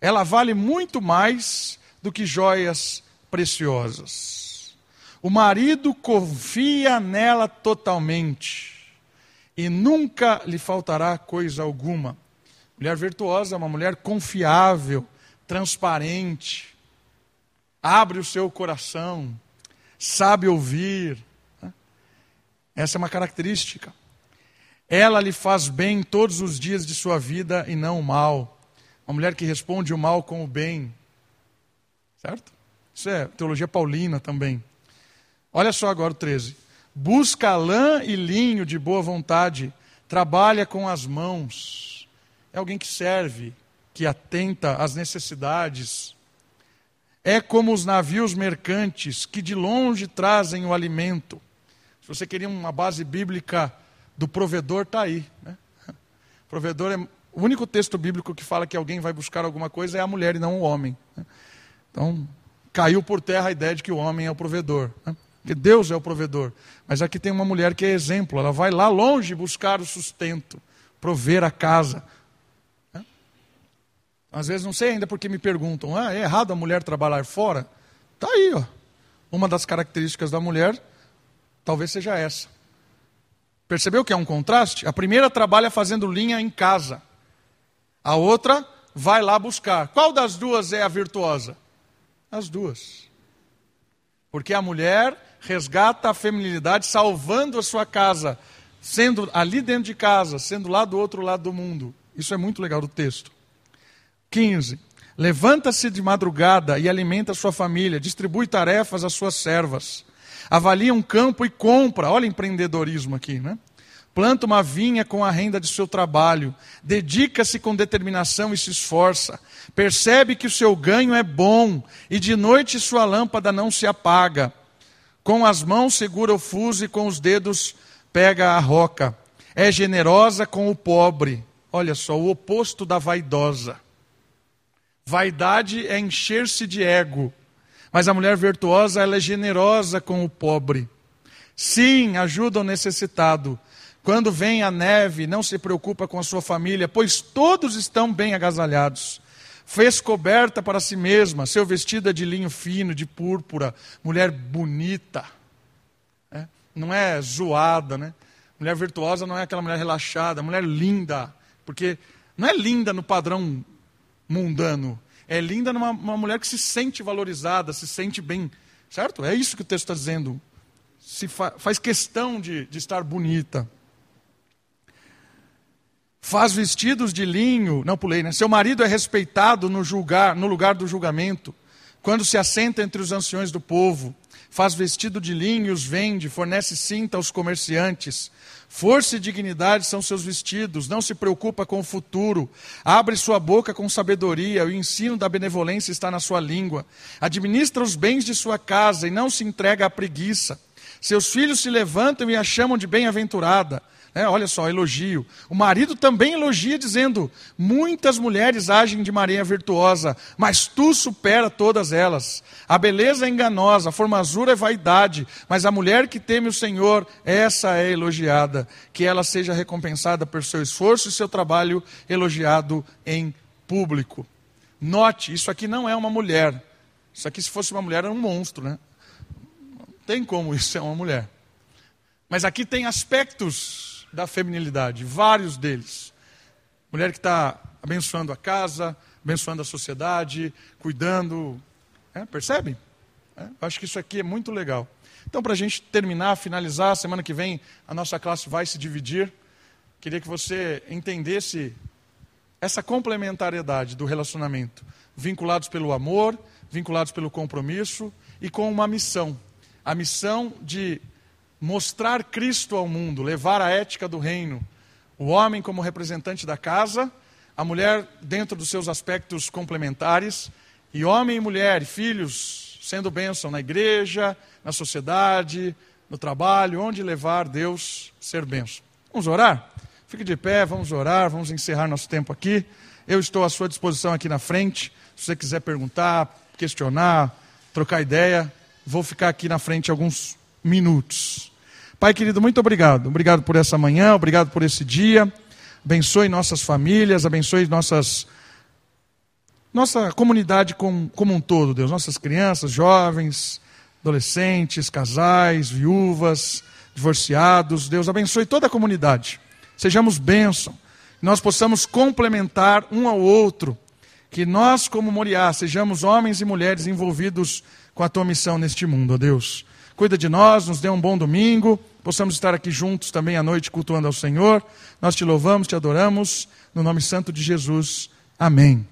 Ela vale muito mais do que joias preciosas. O marido confia nela totalmente e nunca lhe faltará coisa alguma. Mulher virtuosa é uma mulher confiável, transparente, abre o seu coração, sabe ouvir. Né? Essa é uma característica. Ela lhe faz bem todos os dias de sua vida e não o mal. Uma mulher que responde o mal com o bem. Certo? Isso é teologia paulina também. Olha só agora o 13. Busca lã e linho de boa vontade, trabalha com as mãos. É alguém que serve, que atenta às necessidades. É como os navios mercantes que de longe trazem o alimento. Se você queria uma base bíblica do provedor, está aí. Né? O provedor é O único texto bíblico que fala que alguém vai buscar alguma coisa é a mulher e não o homem. Né? Então, caiu por terra a ideia de que o homem é o provedor. Né? Que Deus é o provedor. Mas aqui tem uma mulher que é exemplo. Ela vai lá longe buscar o sustento, prover a casa. Às vezes não sei ainda porque me perguntam: ah, é errado a mulher trabalhar fora? Está aí, ó. Uma das características da mulher talvez seja essa. Percebeu que é um contraste? A primeira trabalha fazendo linha em casa. A outra vai lá buscar. Qual das duas é a virtuosa? As duas. Porque a mulher resgata a feminilidade salvando a sua casa, sendo ali dentro de casa, sendo lá do outro lado do mundo. Isso é muito legal do texto. 15. Levanta-se de madrugada e alimenta sua família, distribui tarefas às suas servas. Avalia um campo e compra. Olha empreendedorismo aqui, né? planta uma vinha com a renda de seu trabalho, dedica-se com determinação e se esforça, percebe que o seu ganho é bom e de noite sua lâmpada não se apaga. Com as mãos segura o fuso e com os dedos pega a roca. É generosa com o pobre. Olha só, o oposto da vaidosa. Vaidade é encher-se de ego, mas a mulher virtuosa ela é generosa com o pobre. Sim, ajuda o necessitado quando vem a neve, não se preocupa com a sua família, pois todos estão bem agasalhados. Fez coberta para si mesma, seu vestido é de linho fino, de púrpura, mulher bonita. É? Não é zoada, né? Mulher virtuosa não é aquela mulher relaxada, mulher linda. Porque não é linda no padrão mundano. É linda numa mulher que se sente valorizada, se sente bem. Certo? É isso que o texto está dizendo. Se fa faz questão de, de estar bonita faz vestidos de linho, não pulei, né? Seu marido é respeitado no julgar, no lugar do julgamento, quando se assenta entre os anciões do povo, faz vestido de linho e os vende, fornece cinta aos comerciantes. Força e dignidade são seus vestidos, não se preocupa com o futuro, abre sua boca com sabedoria, o ensino da benevolência está na sua língua. Administra os bens de sua casa e não se entrega à preguiça. Seus filhos se levantam e a chamam de bem-aventurada. É, olha só, elogio. O marido também elogia, dizendo: Muitas mulheres agem de maneira virtuosa, mas tu supera todas elas. A beleza é enganosa, a formosura é vaidade, mas a mulher que teme o Senhor, essa é elogiada. Que ela seja recompensada por seu esforço e seu trabalho elogiado em público. Note, isso aqui não é uma mulher. Isso aqui, se fosse uma mulher, era um monstro, né? Não tem como isso ser uma mulher. Mas aqui tem aspectos da feminilidade, vários deles. Mulher que está abençoando a casa, abençoando a sociedade, cuidando. É? É, acho que isso aqui é muito legal. Então, para a gente terminar, finalizar, semana que vem a nossa classe vai se dividir. Queria que você entendesse essa complementariedade do relacionamento, vinculados pelo amor, vinculados pelo compromisso e com uma missão. A missão de mostrar Cristo ao mundo, levar a ética do reino. O homem como representante da casa, a mulher dentro dos seus aspectos complementares, e homem e mulher, filhos, sendo bênção na igreja, na sociedade, no trabalho, onde levar Deus ser bênção. Vamos orar? Fique de pé, vamos orar, vamos encerrar nosso tempo aqui. Eu estou à sua disposição aqui na frente. Se você quiser perguntar, questionar, trocar ideia, vou ficar aqui na frente alguns minutos. Pai querido, muito obrigado. Obrigado por essa manhã, obrigado por esse dia. Abençoe nossas famílias, abençoe nossas nossa comunidade como, como um todo, Deus. Nossas crianças, jovens, adolescentes, casais, viúvas, divorciados. Deus, abençoe toda a comunidade. Sejamos bênção. Nós possamos complementar um ao outro. Que nós, como Moriá, sejamos homens e mulheres envolvidos com a tua missão neste mundo, ó Deus. Cuida de nós, nos dê um bom domingo possamos estar aqui juntos também à noite cultuando ao Senhor. Nós te louvamos, te adoramos, no nome santo de Jesus. Amém.